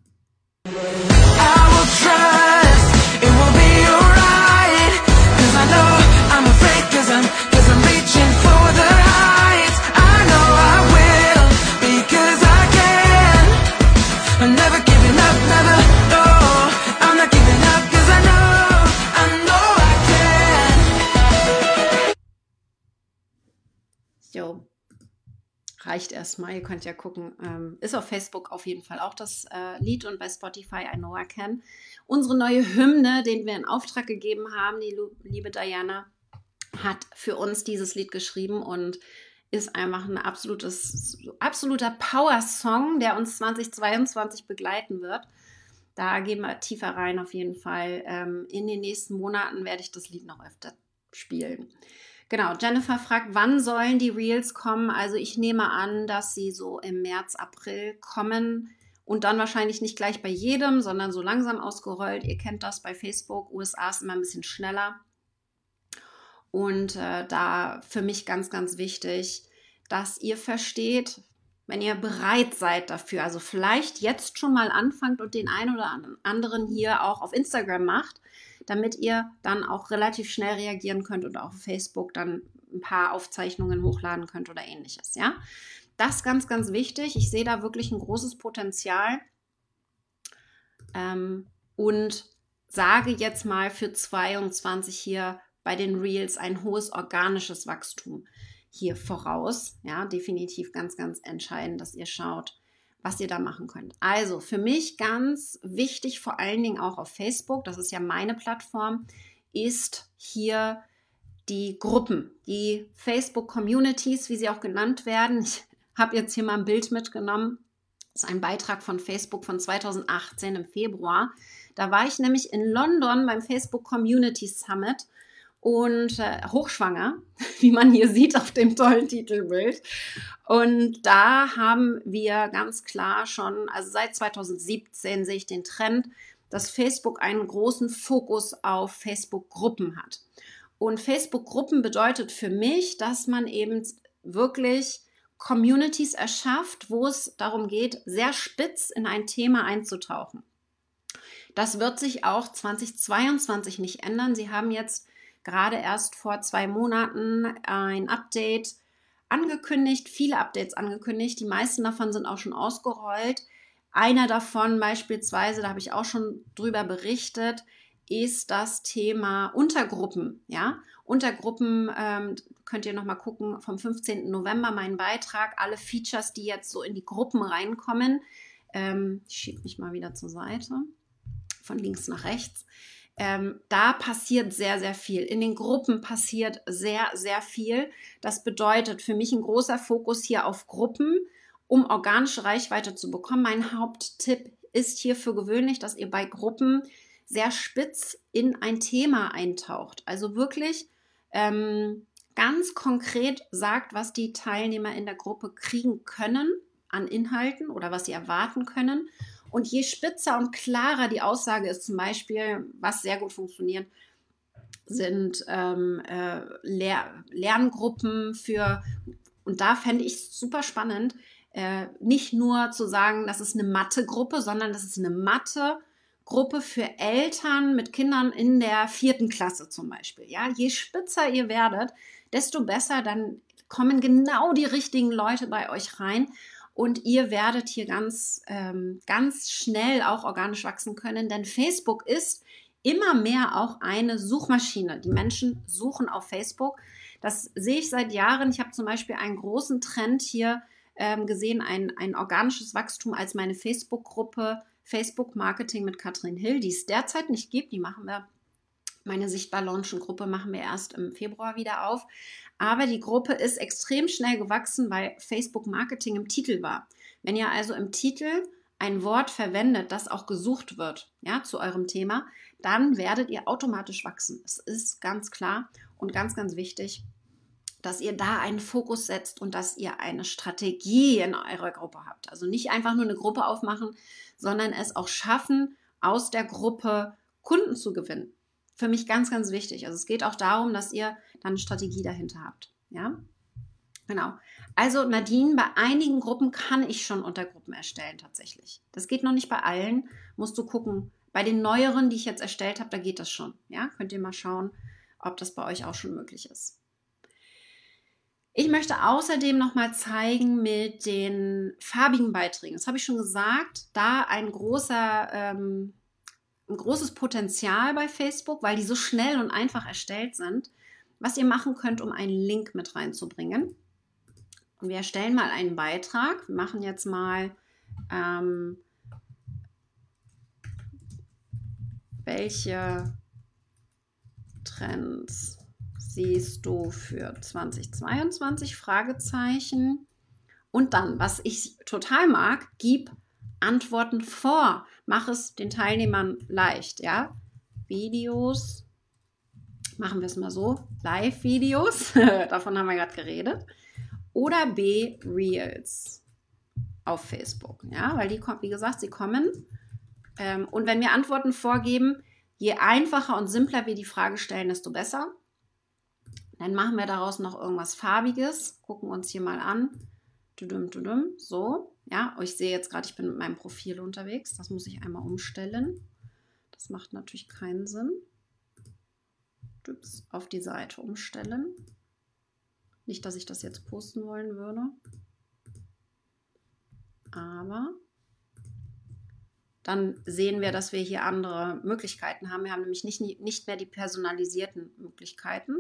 [SPEAKER 1] I will trust, it will be alright. Cause I know I'm afraid, cause I'm, cause I'm reaching for the reicht erstmal. Ihr könnt ja gucken. Ähm, ist auf Facebook auf jeden Fall auch das äh, Lied und bei Spotify I Know I Can. Unsere neue Hymne, den wir in Auftrag gegeben haben, die liebe Diana, hat für uns dieses Lied geschrieben und ist einfach ein absolutes, absoluter Power-Song, der uns 2022 begleiten wird. Da gehen wir tiefer rein auf jeden Fall. Ähm, in den nächsten Monaten werde ich das Lied noch öfter spielen. Genau, Jennifer fragt, wann sollen die Reels kommen? Also ich nehme an, dass sie so im März, April kommen und dann wahrscheinlich nicht gleich bei jedem, sondern so langsam ausgerollt. Ihr kennt das bei Facebook, USA ist immer ein bisschen schneller. Und äh, da für mich ganz, ganz wichtig, dass ihr versteht, wenn ihr bereit seid dafür, also vielleicht jetzt schon mal anfangt und den einen oder anderen hier auch auf Instagram macht, damit ihr dann auch relativ schnell reagieren könnt und auf Facebook dann ein paar Aufzeichnungen hochladen könnt oder ähnliches. Ja, das ist ganz, ganz wichtig. Ich sehe da wirklich ein großes Potenzial ähm, und sage jetzt mal für 22 hier bei den Reels ein hohes organisches Wachstum hier voraus. Ja, definitiv ganz, ganz entscheidend, dass ihr schaut, was ihr da machen könnt. Also für mich ganz wichtig, vor allen Dingen auch auf Facebook, das ist ja meine Plattform, ist hier die Gruppen, die Facebook-Communities, wie sie auch genannt werden. Ich habe jetzt hier mal ein Bild mitgenommen. Das ist ein Beitrag von Facebook von 2018 im Februar. Da war ich nämlich in London beim Facebook Community Summit und äh, hochschwanger, wie man hier sieht auf dem tollen Titelbild. Und da haben wir ganz klar schon, also seit 2017 sehe ich den Trend, dass Facebook einen großen Fokus auf Facebook-Gruppen hat. Und Facebook-Gruppen bedeutet für mich, dass man eben wirklich Communities erschafft, wo es darum geht, sehr spitz in ein Thema einzutauchen. Das wird sich auch 2022 nicht ändern. Sie haben jetzt gerade erst vor zwei Monaten ein Update angekündigt, viele Updates angekündigt. Die meisten davon sind auch schon ausgerollt. Einer davon beispielsweise, da habe ich auch schon drüber berichtet, ist das Thema Untergruppen. Ja, Untergruppen ähm, könnt ihr nochmal gucken vom 15. November meinen Beitrag. Alle Features, die jetzt so in die Gruppen reinkommen. Ähm, ich schiebe mich mal wieder zur Seite, von links nach rechts. Ähm, da passiert sehr, sehr viel. In den Gruppen passiert sehr, sehr viel. Das bedeutet für mich ein großer Fokus hier auf Gruppen, um organische Reichweite zu bekommen. Mein Haupttipp ist hier für gewöhnlich, dass ihr bei Gruppen sehr spitz in ein Thema eintaucht. Also wirklich ähm, ganz konkret sagt, was die Teilnehmer in der Gruppe kriegen können an Inhalten oder was sie erwarten können und je spitzer und klarer die Aussage ist, zum Beispiel, was sehr gut funktioniert, sind ähm, äh, Lehr Lerngruppen für, und da fände ich es super spannend, äh, nicht nur zu sagen, das ist eine Mathe-Gruppe, sondern das ist eine Mathe-Gruppe für Eltern mit Kindern in der vierten Klasse zum Beispiel. Ja, je spitzer ihr werdet, desto besser, dann kommen genau die richtigen Leute bei euch rein und ihr werdet hier ganz, ähm, ganz schnell auch organisch wachsen können, denn Facebook ist immer mehr auch eine Suchmaschine. Die Menschen suchen auf Facebook. Das sehe ich seit Jahren. Ich habe zum Beispiel einen großen Trend hier ähm, gesehen, ein, ein organisches Wachstum als meine Facebook-Gruppe Facebook Marketing mit Katrin Hill, die es derzeit nicht gibt. Die machen wir meine Sichtbar Launchen Gruppe machen wir erst im Februar wieder auf. Aber die Gruppe ist extrem schnell gewachsen, weil Facebook Marketing im Titel war. Wenn ihr also im Titel ein Wort verwendet, das auch gesucht wird, ja, zu eurem Thema, dann werdet ihr automatisch wachsen. Es ist ganz klar und ganz, ganz wichtig, dass ihr da einen Fokus setzt und dass ihr eine Strategie in eurer Gruppe habt. Also nicht einfach nur eine Gruppe aufmachen, sondern es auch schaffen, aus der Gruppe Kunden zu gewinnen für mich ganz, ganz wichtig. Also es geht auch darum, dass ihr dann eine Strategie dahinter habt. Ja, genau. Also Nadine, bei einigen Gruppen kann ich schon Untergruppen erstellen tatsächlich. Das geht noch nicht bei allen. Musst du gucken. Bei den neueren, die ich jetzt erstellt habe, da geht das schon. Ja, könnt ihr mal schauen, ob das bei euch auch schon möglich ist. Ich möchte außerdem noch mal zeigen mit den farbigen Beiträgen. Das habe ich schon gesagt. Da ein großer ähm, ein großes Potenzial bei Facebook, weil die so schnell und einfach erstellt sind, was ihr machen könnt, um einen Link mit reinzubringen. Und wir erstellen mal einen Beitrag. Wir machen jetzt mal, ähm, welche Trends siehst du für 2022? Fragezeichen. Und dann, was ich total mag, gib Antworten vor. Mach es den Teilnehmern leicht, ja? Videos, machen wir es mal so, Live-Videos, davon haben wir gerade geredet. Oder B, Reels auf Facebook, ja? Weil die, wie gesagt, sie kommen. Ähm, und wenn wir Antworten vorgeben, je einfacher und simpler wir die Frage stellen, desto besser. Dann machen wir daraus noch irgendwas Farbiges. Gucken uns hier mal an. So. Ja, ich sehe jetzt gerade, ich bin mit meinem Profil unterwegs. Das muss ich einmal umstellen. Das macht natürlich keinen Sinn. Ups, auf die Seite umstellen. Nicht, dass ich das jetzt posten wollen würde. Aber dann sehen wir, dass wir hier andere Möglichkeiten haben. Wir haben nämlich nicht, nicht mehr die personalisierten Möglichkeiten.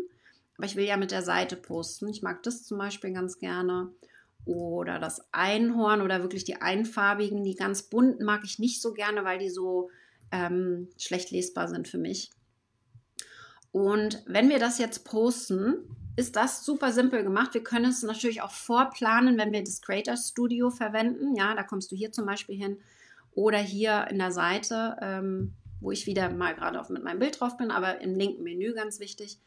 [SPEAKER 1] Aber ich will ja mit der Seite posten. Ich mag das zum Beispiel ganz gerne oder das Einhorn oder wirklich die einfarbigen. Die ganz bunten mag ich nicht so gerne, weil die so ähm, schlecht lesbar sind für mich. Und wenn wir das jetzt posten, ist das super simpel gemacht. Wir können es natürlich auch vorplanen, wenn wir das Creator Studio verwenden. Ja, da kommst du hier zum Beispiel hin oder hier in der Seite, ähm, wo ich wieder mal gerade mit meinem Bild drauf bin, aber im linken Menü ganz wichtig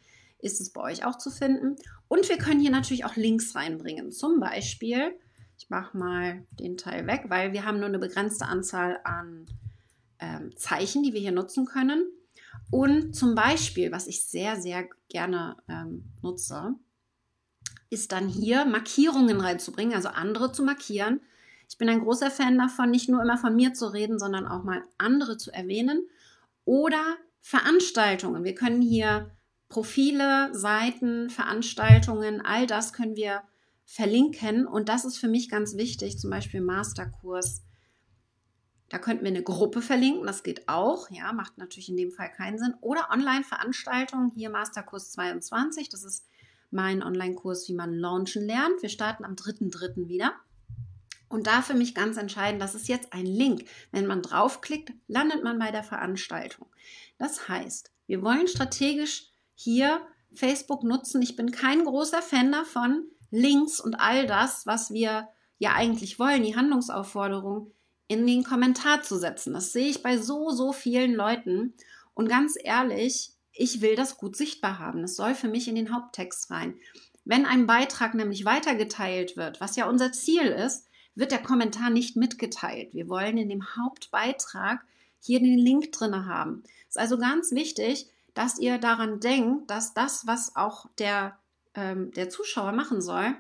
[SPEAKER 1] ist es bei euch auch zu finden. Und wir können hier natürlich auch Links reinbringen. Zum Beispiel, ich mache mal den Teil weg, weil wir haben nur eine begrenzte Anzahl an ähm, Zeichen, die wir hier nutzen können. Und zum Beispiel, was ich sehr, sehr gerne ähm, nutze, ist dann hier Markierungen reinzubringen, also andere zu markieren. Ich bin ein großer Fan davon, nicht nur immer von mir zu reden, sondern auch mal andere zu erwähnen. Oder Veranstaltungen. Wir können hier Profile, Seiten, Veranstaltungen, all das können wir verlinken. Und das ist für mich ganz wichtig, zum Beispiel Masterkurs. Da könnten wir eine Gruppe verlinken, das geht auch, ja, macht natürlich in dem Fall keinen Sinn. Oder Online-Veranstaltungen, hier Masterkurs 22, das ist mein Online-Kurs, wie man launchen lernt. Wir starten am 3.3. wieder. Und da für mich ganz entscheidend, das ist jetzt ein Link. Wenn man draufklickt, landet man bei der Veranstaltung. Das heißt, wir wollen strategisch hier Facebook nutzen. Ich bin kein großer Fan davon, Links und all das, was wir ja eigentlich wollen, die Handlungsaufforderung, in den Kommentar zu setzen. Das sehe ich bei so, so vielen Leuten. Und ganz ehrlich, ich will das gut sichtbar haben. Das soll für mich in den Haupttext rein. Wenn ein Beitrag nämlich weitergeteilt wird, was ja unser Ziel ist, wird der Kommentar nicht mitgeteilt. Wir wollen in dem Hauptbeitrag hier den Link drin haben. Ist also ganz wichtig, dass ihr daran denkt, dass das, was auch der, ähm, der Zuschauer machen soll,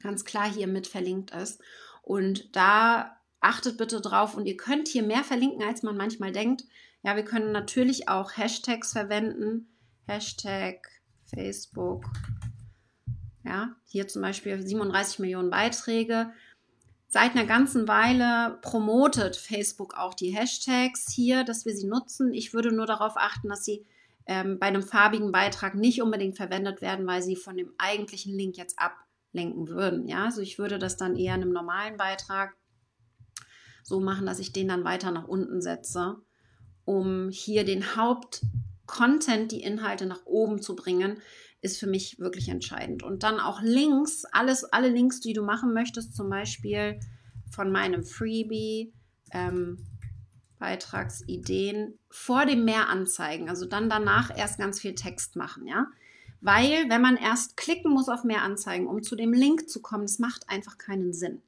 [SPEAKER 1] ganz klar hier mit verlinkt ist. Und da achtet bitte drauf und ihr könnt hier mehr verlinken, als man manchmal denkt. Ja, wir können natürlich auch Hashtags verwenden. Hashtag Facebook. Ja, hier zum Beispiel 37 Millionen Beiträge. Seit einer ganzen Weile promotet Facebook auch die Hashtags hier, dass wir sie nutzen. Ich würde nur darauf achten, dass sie ähm, bei einem farbigen Beitrag nicht unbedingt verwendet werden, weil sie von dem eigentlichen Link jetzt ablenken würden. Ja, also ich würde das dann eher in einem normalen Beitrag so machen, dass ich den dann weiter nach unten setze, um hier den Hauptcontent, die Inhalte nach oben zu bringen, ist für mich wirklich entscheidend. Und dann auch Links, alles, alle Links, die du machen möchtest, zum Beispiel von meinem Freebie, ähm, Beitragsideen vor dem Mehr anzeigen. Also dann danach erst ganz viel Text machen, ja. Weil, wenn man erst klicken muss auf mehr anzeigen, um zu dem Link zu kommen, das macht einfach keinen Sinn.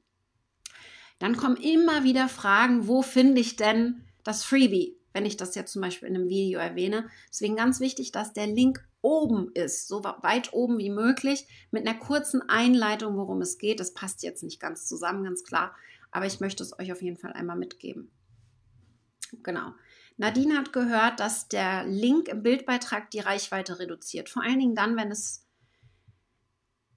[SPEAKER 1] Dann kommen immer wieder Fragen, wo finde ich denn das Freebie, wenn ich das jetzt zum Beispiel in einem Video erwähne. Deswegen ganz wichtig, dass der Link oben ist, so weit oben wie möglich, mit einer kurzen Einleitung, worum es geht. Das passt jetzt nicht ganz zusammen, ganz klar, aber ich möchte es euch auf jeden Fall einmal mitgeben. Genau. Nadine hat gehört, dass der Link im Bildbeitrag die Reichweite reduziert. Vor allen Dingen dann, wenn es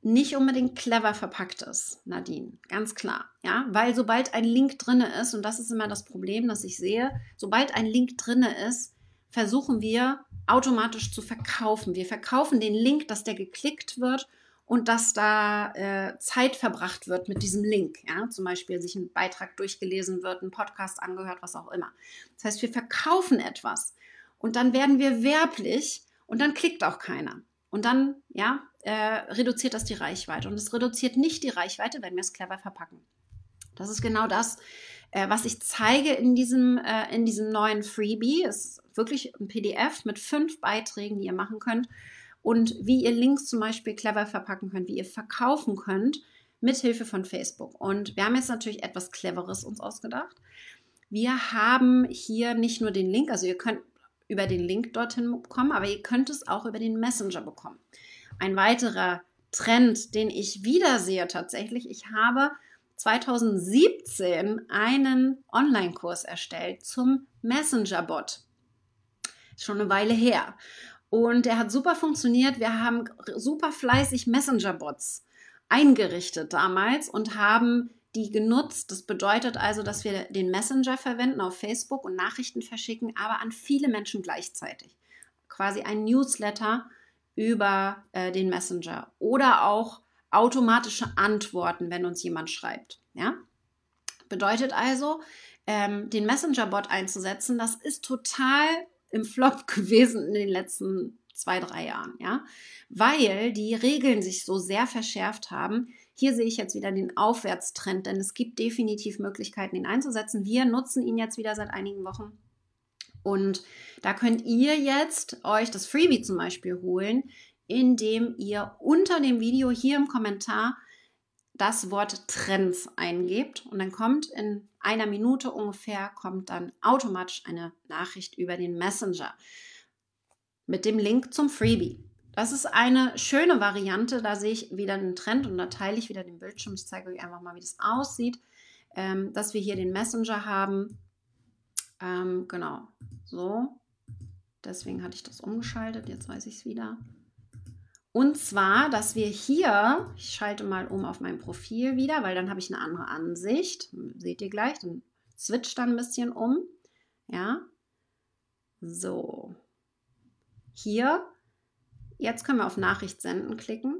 [SPEAKER 1] nicht unbedingt clever verpackt ist, Nadine, ganz klar, ja, weil sobald ein Link drinne ist und das ist immer das Problem, das ich sehe, sobald ein Link drinne ist, versuchen wir automatisch zu verkaufen. Wir verkaufen den Link, dass der geklickt wird und dass da äh, Zeit verbracht wird mit diesem Link. Ja? Zum Beispiel sich ein Beitrag durchgelesen wird, ein Podcast angehört, was auch immer. Das heißt, wir verkaufen etwas und dann werden wir werblich und dann klickt auch keiner. Und dann, ja, äh, reduziert das die Reichweite. Und es reduziert nicht die Reichweite, wenn wir es clever verpacken. Das ist genau das, äh, was ich zeige in diesem, äh, in diesem neuen Freebie. Es ist wirklich ein PDF mit fünf Beiträgen, die ihr machen könnt und wie ihr Links zum Beispiel clever verpacken könnt, wie ihr verkaufen könnt mit Hilfe von Facebook. Und wir haben jetzt natürlich etwas Cleveres uns ausgedacht. Wir haben hier nicht nur den Link, also ihr könnt über den Link dorthin bekommen, aber ihr könnt es auch über den Messenger bekommen. Ein weiterer Trend, den ich wiedersehe tatsächlich, ich habe 2017 einen Online-Kurs erstellt zum Messenger-Bot. Schon eine Weile her. Und der hat super funktioniert. Wir haben super fleißig Messenger-Bots eingerichtet damals und haben die genutzt. Das bedeutet also, dass wir den Messenger verwenden auf Facebook und Nachrichten verschicken, aber an viele Menschen gleichzeitig. Quasi ein Newsletter über äh, den Messenger oder auch automatische Antworten, wenn uns jemand schreibt. Ja? Bedeutet also, ähm, den Messenger-Bot einzusetzen, das ist total im Flop gewesen in den letzten zwei, drei Jahren, ja, weil die Regeln sich so sehr verschärft haben. Hier sehe ich jetzt wieder den Aufwärtstrend, denn es gibt definitiv Möglichkeiten, ihn einzusetzen. Wir nutzen ihn jetzt wieder seit einigen Wochen. Und da könnt ihr jetzt euch das Freebie zum Beispiel holen, indem ihr unter dem Video hier im Kommentar das Wort Trends eingebt und dann kommt in einer Minute ungefähr kommt dann automatisch eine Nachricht über den Messenger mit dem Link zum Freebie. Das ist eine schöne Variante. Da sehe ich wieder einen Trend und da teile ich wieder den Bildschirm. Ich zeige euch einfach mal, wie das aussieht. Ähm, dass wir hier den Messenger haben. Ähm, genau, so. Deswegen hatte ich das umgeschaltet. Jetzt weiß ich es wieder. Und zwar, dass wir hier, ich schalte mal um auf mein Profil wieder, weil dann habe ich eine andere Ansicht. Seht ihr gleich, dann switcht dann ein bisschen um. Ja, so. Hier, jetzt können wir auf Nachricht senden klicken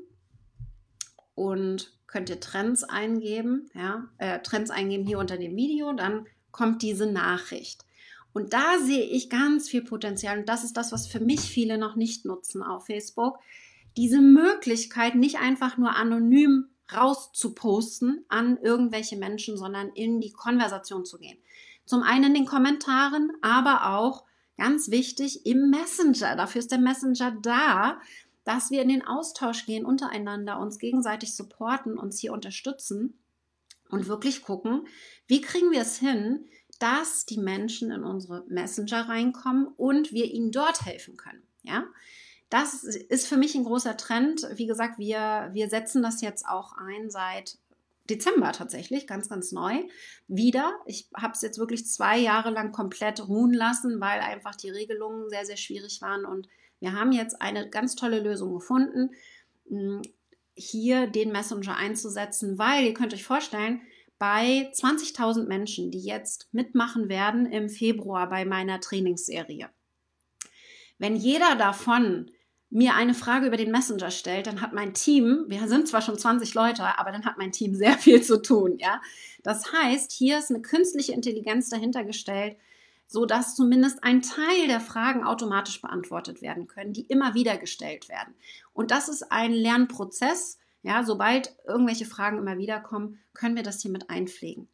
[SPEAKER 1] und könnt ihr Trends eingeben, ja, äh, Trends eingeben hier unter dem Video, dann kommt diese Nachricht. Und da sehe ich ganz viel Potenzial und das ist das, was für mich viele noch nicht nutzen auf Facebook diese Möglichkeit nicht einfach nur anonym rauszuposten an irgendwelche Menschen, sondern in die Konversation zu gehen. Zum einen in den Kommentaren, aber auch ganz wichtig im Messenger. Dafür ist der Messenger da, dass wir in den Austausch gehen untereinander, uns gegenseitig supporten, uns hier unterstützen und wirklich gucken, wie kriegen wir es hin, dass die Menschen in unsere Messenger reinkommen und wir ihnen dort helfen können. Ja, das ist für mich ein großer Trend. Wie gesagt, wir, wir setzen das jetzt auch ein seit Dezember tatsächlich, ganz, ganz neu, wieder. Ich habe es jetzt wirklich zwei Jahre lang komplett ruhen lassen, weil einfach die Regelungen sehr, sehr schwierig waren. Und wir haben jetzt eine ganz tolle Lösung gefunden, hm, hier den Messenger einzusetzen, weil ihr könnt euch vorstellen, bei 20.000 Menschen, die jetzt mitmachen werden im Februar bei meiner Trainingsserie. Wenn jeder davon mir eine Frage über den Messenger stellt, dann hat mein Team, wir sind zwar schon 20 Leute, aber dann hat mein Team sehr viel zu tun, ja. Das heißt, hier ist eine künstliche Intelligenz dahinter gestellt, so dass zumindest ein Teil der Fragen automatisch beantwortet werden können, die immer wieder gestellt werden. Und das ist ein Lernprozess. Ja, sobald irgendwelche Fragen immer wieder kommen, können wir das hier mit einpflegen.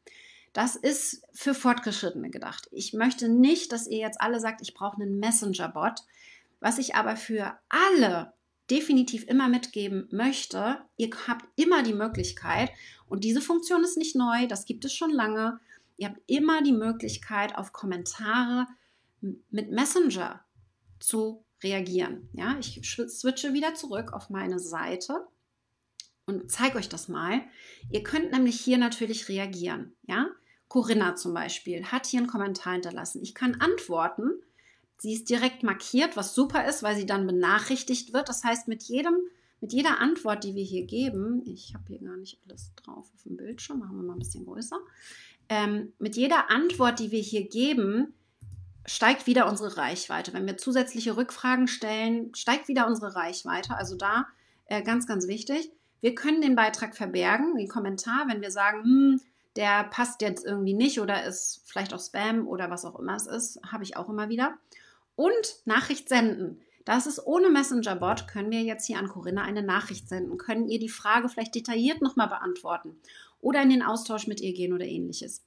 [SPEAKER 1] Das ist für Fortgeschrittene gedacht. Ich möchte nicht, dass ihr jetzt alle sagt, ich brauche einen Messenger-Bot, was ich aber für alle definitiv immer mitgeben möchte, ihr habt immer die Möglichkeit, und diese Funktion ist nicht neu, das gibt es schon lange, ihr habt immer die Möglichkeit, auf Kommentare mit Messenger zu reagieren. Ja, ich switche wieder zurück auf meine Seite und zeige euch das mal. Ihr könnt nämlich hier natürlich reagieren. Ja, Corinna zum Beispiel hat hier einen Kommentar hinterlassen. Ich kann antworten Sie ist direkt markiert, was super ist, weil sie dann benachrichtigt wird. Das heißt, mit jedem, mit jeder Antwort, die wir hier geben, ich habe hier gar nicht alles drauf auf dem Bildschirm, machen wir mal ein bisschen größer. Ähm, mit jeder Antwort, die wir hier geben, steigt wieder unsere Reichweite. Wenn wir zusätzliche Rückfragen stellen, steigt wieder unsere Reichweite. Also da äh, ganz, ganz wichtig. Wir können den Beitrag verbergen, den Kommentar, wenn wir sagen, hm, der passt jetzt irgendwie nicht oder ist vielleicht auch Spam oder was auch immer es ist, habe ich auch immer wieder. Und Nachricht senden. Das ist ohne Messenger-Bot, können wir jetzt hier an Corinna eine Nachricht senden, können ihr die Frage vielleicht detailliert nochmal beantworten oder in den Austausch mit ihr gehen oder ähnliches.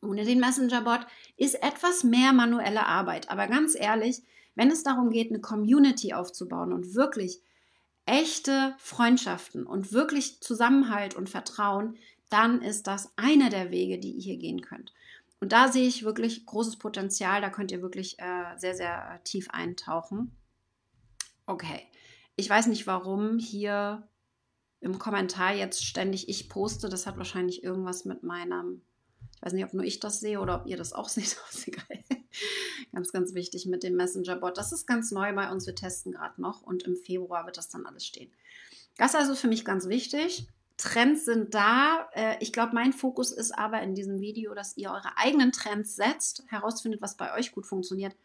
[SPEAKER 1] Ohne den Messenger-Bot ist etwas mehr manuelle Arbeit. Aber ganz ehrlich, wenn es darum geht, eine Community aufzubauen und wirklich echte Freundschaften und wirklich Zusammenhalt und Vertrauen, dann ist das einer der Wege, die ihr hier gehen könnt. Und da sehe ich wirklich großes Potenzial. Da könnt ihr wirklich äh, sehr, sehr äh, tief eintauchen. Okay. Ich weiß nicht, warum hier im Kommentar jetzt ständig ich poste. Das hat wahrscheinlich irgendwas mit meinem, ich weiß nicht, ob nur ich das sehe oder ob ihr das auch seht. Das ist egal. ganz, ganz wichtig mit dem Messenger-Bot. Das ist ganz neu bei uns. Wir testen gerade noch und im Februar wird das dann alles stehen. Das ist also für mich ganz wichtig. Trends sind da. Äh, ich glaube, mein Fokus ist aber in diesem Video, dass ihr eure eigenen Trends setzt, herausfindet, was bei euch gut funktioniert.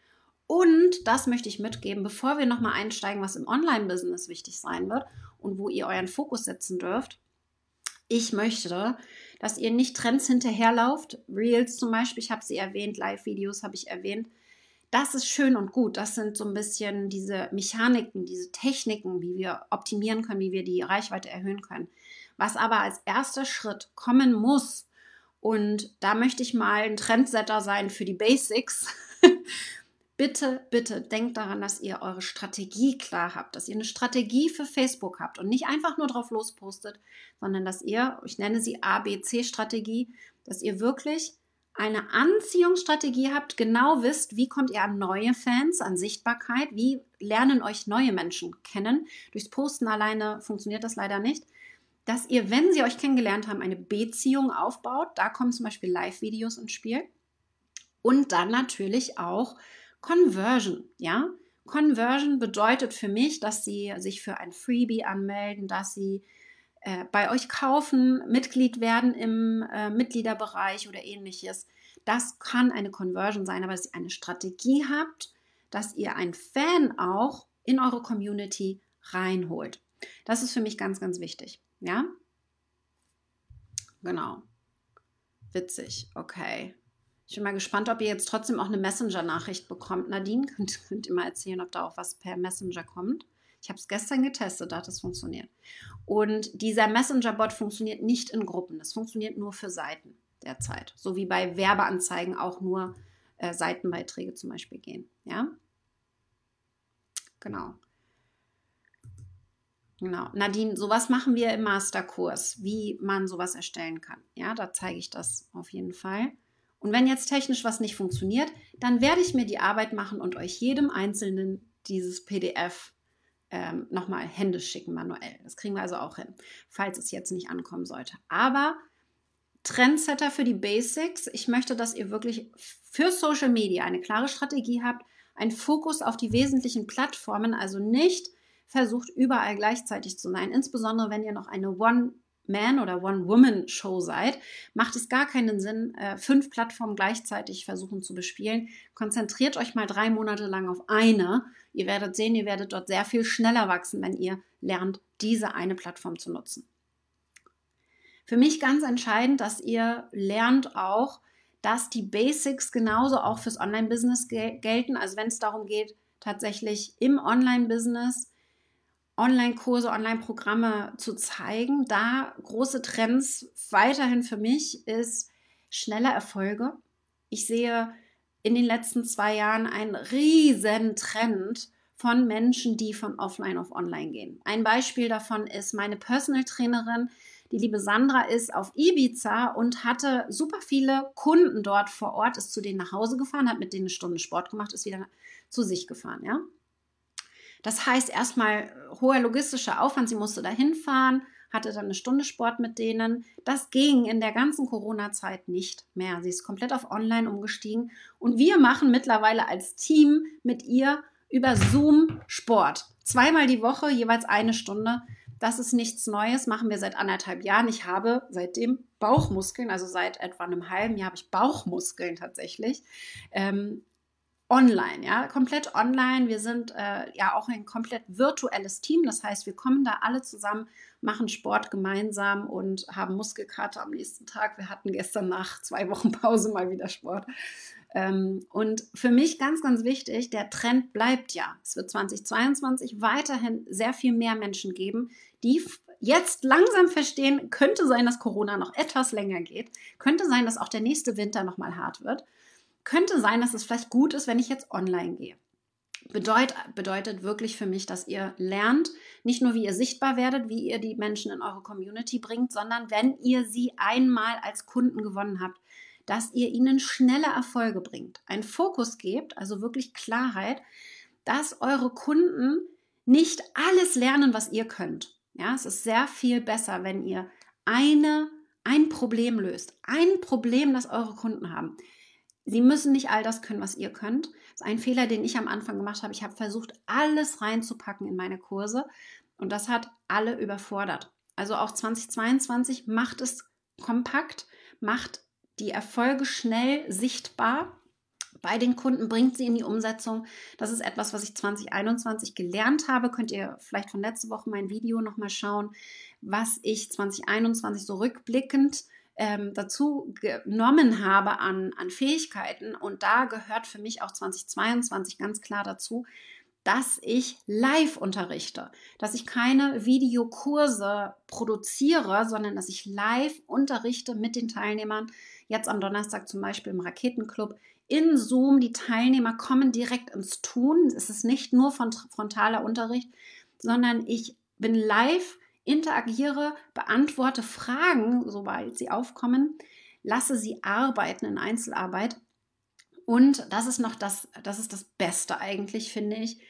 [SPEAKER 1] Und das möchte ich mitgeben, bevor wir nochmal einsteigen, was im Online-Business wichtig sein wird und wo ihr euren Fokus setzen dürft. Ich möchte, dass ihr nicht Trends hinterherlauft. Reels zum Beispiel, ich habe sie erwähnt, Live-Videos habe ich erwähnt. Das ist schön und gut. Das sind so ein bisschen diese Mechaniken, diese Techniken, wie wir optimieren können, wie wir die Reichweite erhöhen können was aber als erster Schritt kommen muss. Und da möchte ich mal ein Trendsetter sein für die Basics. bitte, bitte denkt daran, dass ihr eure Strategie klar habt, dass ihr eine Strategie für Facebook habt und nicht einfach nur drauf lospostet, sondern dass ihr, ich nenne sie ABC-Strategie, dass ihr wirklich eine Anziehungsstrategie habt, genau wisst, wie kommt ihr an neue Fans, an Sichtbarkeit, wie lernen euch neue Menschen kennen. Durchs Posten alleine funktioniert das leider nicht. Dass ihr, wenn sie euch kennengelernt haben, eine Beziehung aufbaut. Da kommen zum Beispiel Live-Videos ins Spiel. Und dann natürlich auch Conversion, ja. Conversion bedeutet für mich, dass Sie sich für ein Freebie anmelden, dass Sie äh, bei euch kaufen, Mitglied werden im äh, Mitgliederbereich oder ähnliches. Das kann eine Conversion sein, aber dass ihr eine Strategie habt, dass ihr einen Fan auch in eure Community reinholt. Das ist für mich ganz, ganz wichtig. Ja? Genau. Witzig. Okay. Ich bin mal gespannt, ob ihr jetzt trotzdem auch eine Messenger-Nachricht bekommt. Nadine, könnt, könnt ihr mal erzählen, ob da auch was per Messenger kommt. Ich habe es gestern getestet, da hat es funktioniert. Und dieser Messenger-Bot funktioniert nicht in Gruppen. Das funktioniert nur für Seiten derzeit. So wie bei Werbeanzeigen auch nur äh, Seitenbeiträge zum Beispiel gehen. Ja? Genau. Genau. Nadine, sowas machen wir im Masterkurs, wie man sowas erstellen kann. Ja, da zeige ich das auf jeden Fall. Und wenn jetzt technisch was nicht funktioniert, dann werde ich mir die Arbeit machen und euch jedem Einzelnen dieses PDF ähm, nochmal händisch schicken, manuell. Das kriegen wir also auch hin, falls es jetzt nicht ankommen sollte. Aber Trendsetter für die Basics. Ich möchte, dass ihr wirklich für Social Media eine klare Strategie habt, einen Fokus auf die wesentlichen Plattformen, also nicht versucht, überall gleichzeitig zu sein. Insbesondere wenn ihr noch eine One man- oder One-Woman-Show seid, macht es gar keinen Sinn, äh, fünf Plattformen gleichzeitig versuchen zu bespielen. Konzentriert euch mal drei Monate lang auf eine. Ihr werdet sehen, ihr werdet dort sehr viel schneller wachsen, wenn ihr lernt, diese eine Plattform zu nutzen. Für mich ganz entscheidend, dass ihr lernt auch, dass die Basics genauso auch fürs Online-Business gelten. Also wenn es darum geht, tatsächlich im Online-Business Online-Kurse, Online-Programme zu zeigen. Da große Trends weiterhin für mich ist schnelle Erfolge. Ich sehe in den letzten zwei Jahren einen riesen Trend von Menschen, die von offline auf online gehen. Ein Beispiel davon ist meine Personal Trainerin, die liebe Sandra ist auf Ibiza und hatte super viele Kunden dort vor Ort, ist zu denen nach Hause gefahren, hat mit denen eine Stunde Sport gemacht, ist wieder zu sich gefahren, ja. Das heißt erstmal hoher logistischer Aufwand. Sie musste dahin fahren, hatte dann eine Stunde Sport mit denen. Das ging in der ganzen Corona-Zeit nicht mehr. Sie ist komplett auf Online umgestiegen und wir machen mittlerweile als Team mit ihr über Zoom Sport. Zweimal die Woche, jeweils eine Stunde. Das ist nichts Neues, machen wir seit anderthalb Jahren. Ich habe seitdem Bauchmuskeln, also seit etwa einem halben Jahr habe ich Bauchmuskeln tatsächlich. Ähm, online, ja, komplett online. Wir sind äh, ja auch ein komplett virtuelles Team. Das heißt, wir kommen da alle zusammen, machen Sport gemeinsam und haben Muskelkater am nächsten Tag. Wir hatten gestern nach zwei Wochen Pause mal wieder Sport. Ähm, und für mich ganz, ganz wichtig, der Trend bleibt ja. Es wird 2022 weiterhin sehr viel mehr Menschen geben, die jetzt langsam verstehen, könnte sein, dass Corona noch etwas länger geht, könnte sein, dass auch der nächste Winter noch mal hart wird könnte sein, dass es vielleicht gut ist, wenn ich jetzt online gehe. Bedeut, bedeutet wirklich für mich, dass ihr lernt, nicht nur wie ihr sichtbar werdet, wie ihr die Menschen in eure Community bringt, sondern wenn ihr sie einmal als Kunden gewonnen habt, dass ihr ihnen schnelle Erfolge bringt, einen Fokus gebt, also wirklich Klarheit, dass eure Kunden nicht alles lernen, was ihr könnt. Ja, es ist sehr viel besser, wenn ihr eine, ein Problem löst, ein Problem, das eure Kunden haben. Sie müssen nicht all das können, was ihr könnt. Das ist ein Fehler, den ich am Anfang gemacht habe. Ich habe versucht, alles reinzupacken in meine Kurse und das hat alle überfordert. Also auch 2022 macht es kompakt, macht die Erfolge schnell sichtbar bei den Kunden, bringt sie in die Umsetzung. Das ist etwas, was ich 2021 gelernt habe. Könnt ihr vielleicht von letzte Woche mein Video nochmal schauen, was ich 2021 so rückblickend ähm, dazu genommen habe an, an Fähigkeiten. Und da gehört für mich auch 2022 ganz klar dazu, dass ich live unterrichte, dass ich keine Videokurse produziere, sondern dass ich live unterrichte mit den Teilnehmern. Jetzt am Donnerstag zum Beispiel im Raketenclub in Zoom. Die Teilnehmer kommen direkt ins Tun. Es ist nicht nur von frontaler Unterricht, sondern ich bin live, interagiere, beantworte Fragen, sobald sie aufkommen, lasse sie arbeiten in Einzelarbeit. Und das ist noch das, das ist das Beste eigentlich, finde ich.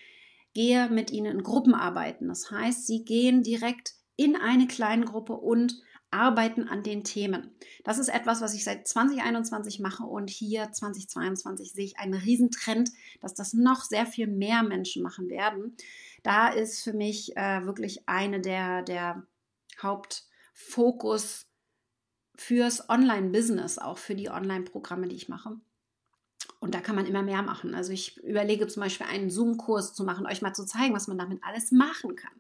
[SPEAKER 1] Gehe mit ihnen in Gruppen arbeiten. Das heißt, sie gehen direkt in eine kleine Gruppe und arbeiten an den Themen. Das ist etwas, was ich seit 2021 mache und hier 2022 sehe ich einen Riesentrend, dass das noch sehr viel mehr Menschen machen werden. Da ist für mich äh, wirklich eine der, der Hauptfokus fürs Online-Business, auch für die Online-Programme, die ich mache. Und da kann man immer mehr machen. Also ich überlege zum Beispiel einen Zoom-Kurs zu machen, euch mal zu zeigen, was man damit alles machen kann.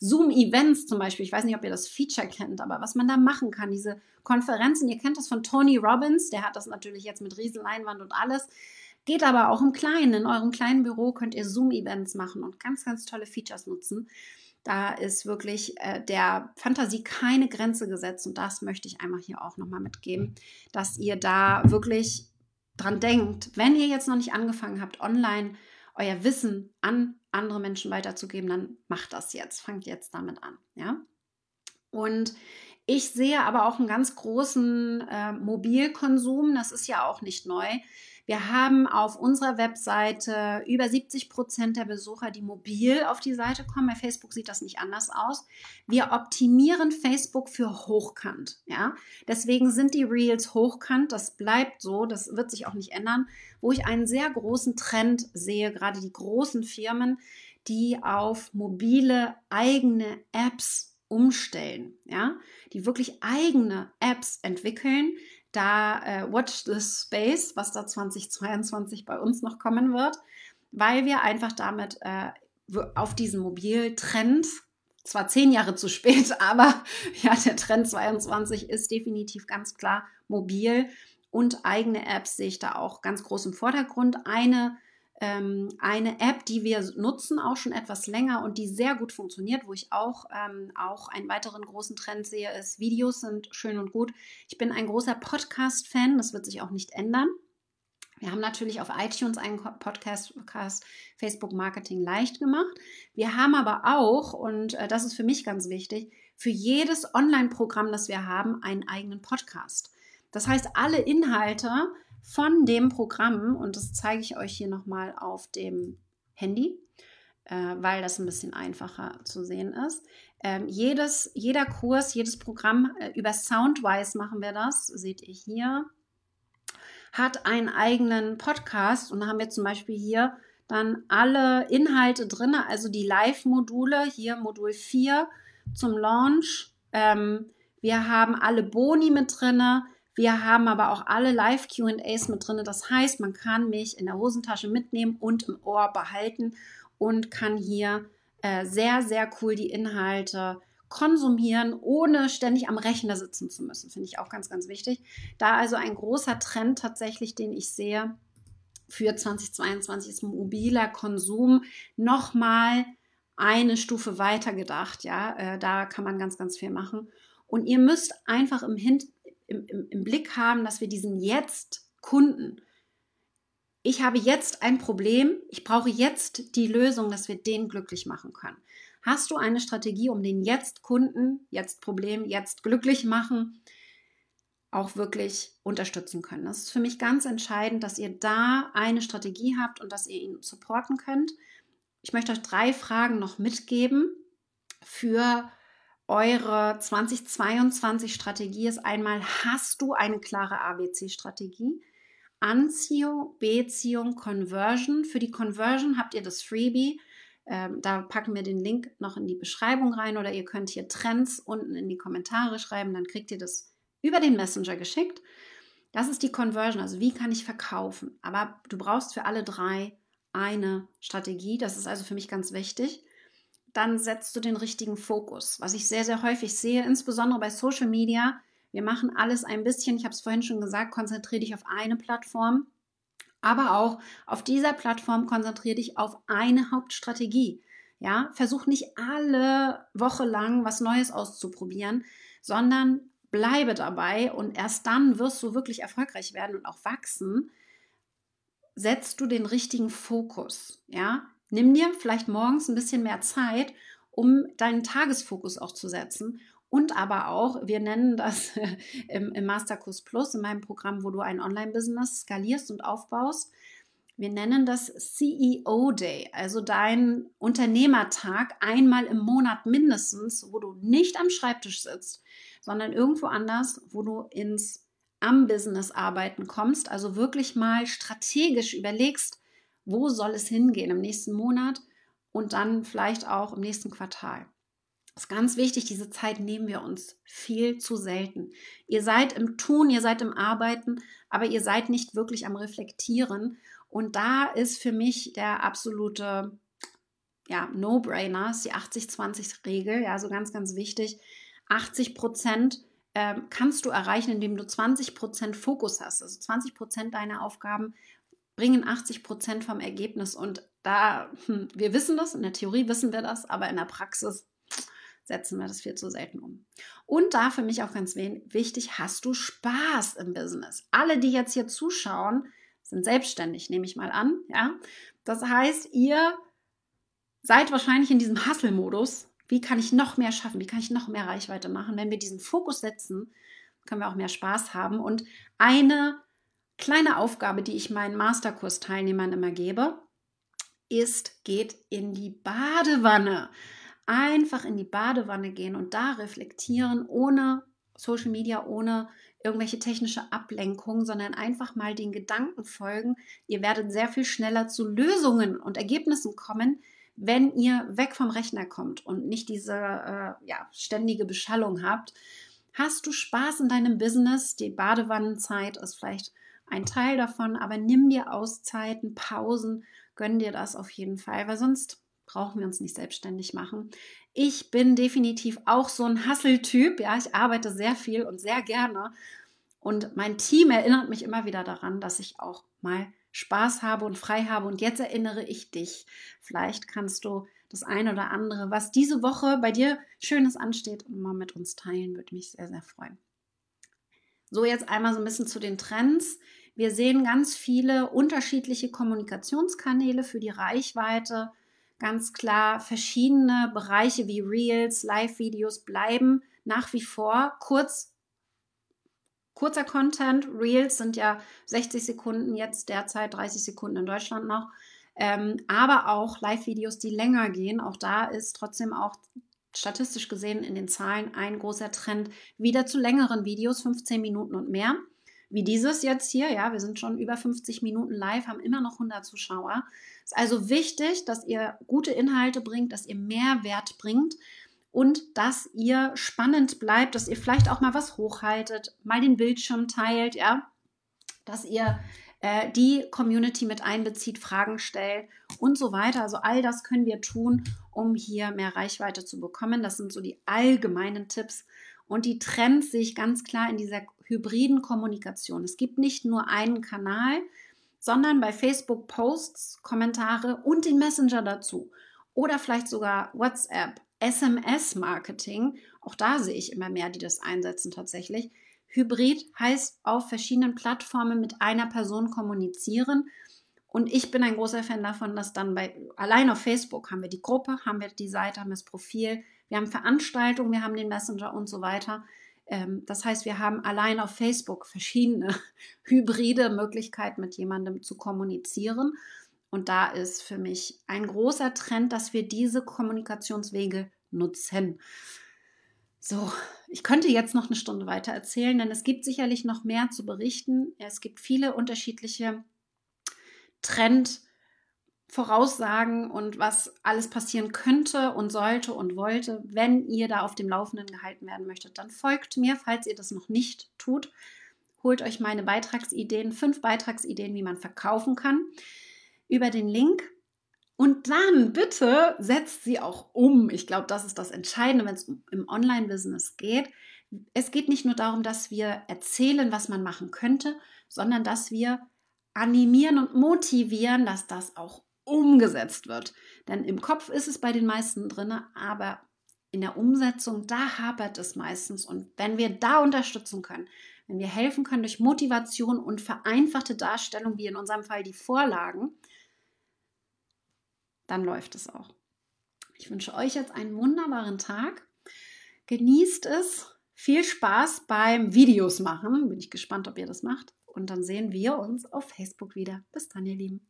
[SPEAKER 1] Zoom-Events zum Beispiel, ich weiß nicht, ob ihr das Feature kennt, aber was man da machen kann, diese Konferenzen, ihr kennt das von Tony Robbins, der hat das natürlich jetzt mit Riesenleinwand und alles. Geht aber auch im Kleinen. In eurem kleinen Büro könnt ihr Zoom-Events machen und ganz, ganz tolle Features nutzen. Da ist wirklich äh, der Fantasie keine Grenze gesetzt und das möchte ich einmal hier auch nochmal mitgeben, dass ihr da wirklich dran denkt, wenn ihr jetzt noch nicht angefangen habt, online euer Wissen an andere Menschen weiterzugeben, dann macht das jetzt, fangt jetzt damit an, ja. Und ich sehe aber auch einen ganz großen äh, Mobilkonsum, das ist ja auch nicht neu. Wir haben auf unserer Webseite über 70 Prozent der Besucher, die mobil auf die Seite kommen. Bei Facebook sieht das nicht anders aus. Wir optimieren Facebook für hochkant. Ja? Deswegen sind die Reels hochkant. Das bleibt so. Das wird sich auch nicht ändern. Wo ich einen sehr großen Trend sehe, gerade die großen Firmen, die auf mobile eigene Apps umstellen, ja, die wirklich eigene Apps entwickeln, da äh, Watch this Space, was da 2022 bei uns noch kommen wird, weil wir einfach damit äh, auf diesen Mobiltrend, zwar zehn Jahre zu spät, aber ja, der Trend 22 ist definitiv ganz klar mobil und eigene Apps sehe ich da auch ganz groß im Vordergrund. Eine ähm, eine App, die wir nutzen, auch schon etwas länger und die sehr gut funktioniert, wo ich auch, ähm, auch einen weiteren großen Trend sehe, ist, Videos sind schön und gut. Ich bin ein großer Podcast-Fan, das wird sich auch nicht ändern. Wir haben natürlich auf iTunes einen Podcast, Podcast Facebook Marketing leicht gemacht. Wir haben aber auch, und äh, das ist für mich ganz wichtig, für jedes Online-Programm, das wir haben, einen eigenen Podcast. Das heißt, alle Inhalte von dem Programm und das zeige ich euch hier nochmal auf dem Handy, äh, weil das ein bisschen einfacher zu sehen ist. Ähm, jedes, jeder Kurs, jedes Programm, äh, über Soundwise machen wir das, seht ihr hier, hat einen eigenen Podcast und da haben wir zum Beispiel hier dann alle Inhalte drin, also die Live-Module, hier Modul 4 zum Launch. Ähm, wir haben alle Boni mit drin, wir haben aber auch alle Live-QAs mit drin. Das heißt, man kann mich in der Hosentasche mitnehmen und im Ohr behalten und kann hier äh, sehr, sehr cool die Inhalte konsumieren, ohne ständig am Rechner sitzen zu müssen. Finde ich auch ganz, ganz wichtig. Da also ein großer Trend tatsächlich, den ich sehe für 2022 ist mobiler Konsum nochmal eine Stufe weiter gedacht. Ja, äh, da kann man ganz, ganz viel machen. Und ihr müsst einfach im, Hin im, im, im Blick haben, dass wir diesen Jetzt-Kunden, ich habe jetzt ein Problem, ich brauche jetzt die Lösung, dass wir den glücklich machen können. Hast du eine Strategie, um den Jetzt-Kunden, Jetzt-Problem, jetzt glücklich machen, auch wirklich unterstützen können? Das ist für mich ganz entscheidend, dass ihr da eine Strategie habt und dass ihr ihn supporten könnt. Ich möchte euch drei Fragen noch mitgeben für eure 2022 Strategie ist einmal, hast du eine klare ABC-Strategie? Anziehung, Beziehung, Conversion. Für die Conversion habt ihr das Freebie. Ähm, da packen wir den Link noch in die Beschreibung rein oder ihr könnt hier Trends unten in die Kommentare schreiben, dann kriegt ihr das über den Messenger geschickt. Das ist die Conversion, also wie kann ich verkaufen? Aber du brauchst für alle drei eine Strategie. Das ist also für mich ganz wichtig dann setzt du den richtigen Fokus. Was ich sehr, sehr häufig sehe, insbesondere bei Social Media, wir machen alles ein bisschen, ich habe es vorhin schon gesagt, konzentriere dich auf eine Plattform, aber auch auf dieser Plattform konzentriere dich auf eine Hauptstrategie. Ja, versuch nicht alle Woche lang was Neues auszuprobieren, sondern bleibe dabei und erst dann wirst du wirklich erfolgreich werden und auch wachsen, setzt du den richtigen Fokus? Ja, nimm dir vielleicht morgens ein bisschen mehr Zeit, um deinen Tagesfokus auch zu setzen. Und aber auch, wir nennen das im, im Masterkurs Plus, in meinem Programm, wo du ein Online-Business skalierst und aufbaust. Wir nennen das CEO Day, also dein Unternehmertag einmal im Monat mindestens, wo du nicht am Schreibtisch sitzt, sondern irgendwo anders, wo du ins am Business arbeiten kommst, also wirklich mal strategisch überlegst, wo soll es hingehen im nächsten Monat und dann vielleicht auch im nächsten Quartal. Das ist ganz wichtig, diese Zeit nehmen wir uns viel zu selten. Ihr seid im Tun, ihr seid im Arbeiten, aber ihr seid nicht wirklich am Reflektieren. Und da ist für mich der absolute ja, No-Brainer, die 80-20-Regel, ja, so ganz, ganz wichtig. 80 Prozent ähm, kannst du erreichen, indem du 20 Prozent Fokus hast. Also 20 Prozent deiner Aufgaben bringen 80 Prozent vom Ergebnis. Und da, hm, wir wissen das, in der Theorie wissen wir das, aber in der Praxis setzen wir das viel zu selten um. Und da für mich auch ganz wichtig, hast du Spaß im Business? Alle, die jetzt hier zuschauen, sind selbstständig, nehme ich mal an. Ja? Das heißt, ihr seid wahrscheinlich in diesem Hustle-Modus wie kann ich noch mehr schaffen? Wie kann ich noch mehr Reichweite machen? Wenn wir diesen Fokus setzen, können wir auch mehr Spaß haben. Und eine kleine Aufgabe, die ich meinen Masterkurs-Teilnehmern immer gebe, ist, geht in die Badewanne. Einfach in die Badewanne gehen und da reflektieren, ohne Social Media, ohne irgendwelche technische Ablenkung, sondern einfach mal den Gedanken folgen. Ihr werdet sehr viel schneller zu Lösungen und Ergebnissen kommen, wenn ihr weg vom Rechner kommt und nicht diese äh, ja, ständige Beschallung habt. Hast du Spaß in deinem Business? Die Badewannenzeit ist vielleicht ein Teil davon, aber nimm dir Auszeiten, Pausen, gönn dir das auf jeden Fall, weil sonst brauchen wir uns nicht selbstständig machen. Ich bin definitiv auch so ein Hasseltyp. Ja, ich arbeite sehr viel und sehr gerne. Und mein Team erinnert mich immer wieder daran, dass ich auch mal Spaß habe und frei habe. Und jetzt erinnere ich dich. Vielleicht kannst du das eine oder andere, was diese Woche bei dir Schönes ansteht, mal mit uns teilen. Würde mich sehr, sehr freuen. So, jetzt einmal so ein bisschen zu den Trends. Wir sehen ganz viele unterschiedliche Kommunikationskanäle für die Reichweite. Ganz klar, verschiedene Bereiche wie Reels, Live-Videos bleiben nach wie vor kurz kurzer Content. Reels sind ja 60 Sekunden jetzt derzeit, 30 Sekunden in Deutschland noch. Ähm, aber auch Live-Videos, die länger gehen. Auch da ist trotzdem auch statistisch gesehen in den Zahlen ein großer Trend wieder zu längeren Videos, 15 Minuten und mehr. Wie dieses jetzt hier, ja, wir sind schon über 50 Minuten live, haben immer noch 100 Zuschauer. Es ist also wichtig, dass ihr gute Inhalte bringt, dass ihr Mehrwert bringt und dass ihr spannend bleibt, dass ihr vielleicht auch mal was hochhaltet, mal den Bildschirm teilt, ja, dass ihr äh, die Community mit einbezieht, Fragen stellt und so weiter. Also all das können wir tun, um hier mehr Reichweite zu bekommen. Das sind so die allgemeinen Tipps. Und die Trends sehe ich ganz klar in dieser hybriden Kommunikation. Es gibt nicht nur einen Kanal, sondern bei Facebook Posts, Kommentare und den Messenger dazu. Oder vielleicht sogar WhatsApp, SMS-Marketing, auch da sehe ich immer mehr, die das einsetzen tatsächlich. Hybrid heißt auf verschiedenen Plattformen mit einer Person kommunizieren. Und ich bin ein großer Fan davon, dass dann bei, allein auf Facebook haben wir die Gruppe, haben wir die Seite, haben wir das Profil, wir haben Veranstaltungen, wir haben den Messenger und so weiter. Ähm, das heißt, wir haben allein auf Facebook verschiedene hybride Möglichkeiten, mit jemandem zu kommunizieren. Und da ist für mich ein großer Trend, dass wir diese Kommunikationswege nutzen. So, ich könnte jetzt noch eine Stunde weiter erzählen, denn es gibt sicherlich noch mehr zu berichten. Es gibt viele unterschiedliche Trendvoraussagen und was alles passieren könnte und sollte und wollte. Wenn ihr da auf dem Laufenden gehalten werden möchtet, dann folgt mir, falls ihr das noch nicht tut. Holt euch meine Beitragsideen, fünf Beitragsideen, wie man verkaufen kann über den Link. Und dann bitte setzt sie auch um. Ich glaube, das ist das Entscheidende, wenn es im Online-Business geht. Es geht nicht nur darum, dass wir erzählen, was man machen könnte, sondern dass wir animieren und motivieren, dass das auch umgesetzt wird. Denn im Kopf ist es bei den meisten drin, aber in der Umsetzung, da hapert es meistens. Und wenn wir da unterstützen können, Wenn wir helfen können durch Motivation und vereinfachte Darstellung, wie in unserem Fall die Vorlagen, dann läuft es auch. Ich wünsche euch jetzt einen wunderbaren Tag. Genießt es. Viel Spaß beim Videos machen. Bin ich gespannt, ob ihr das macht. Und dann sehen wir uns auf Facebook wieder. Bis dann, ihr Lieben.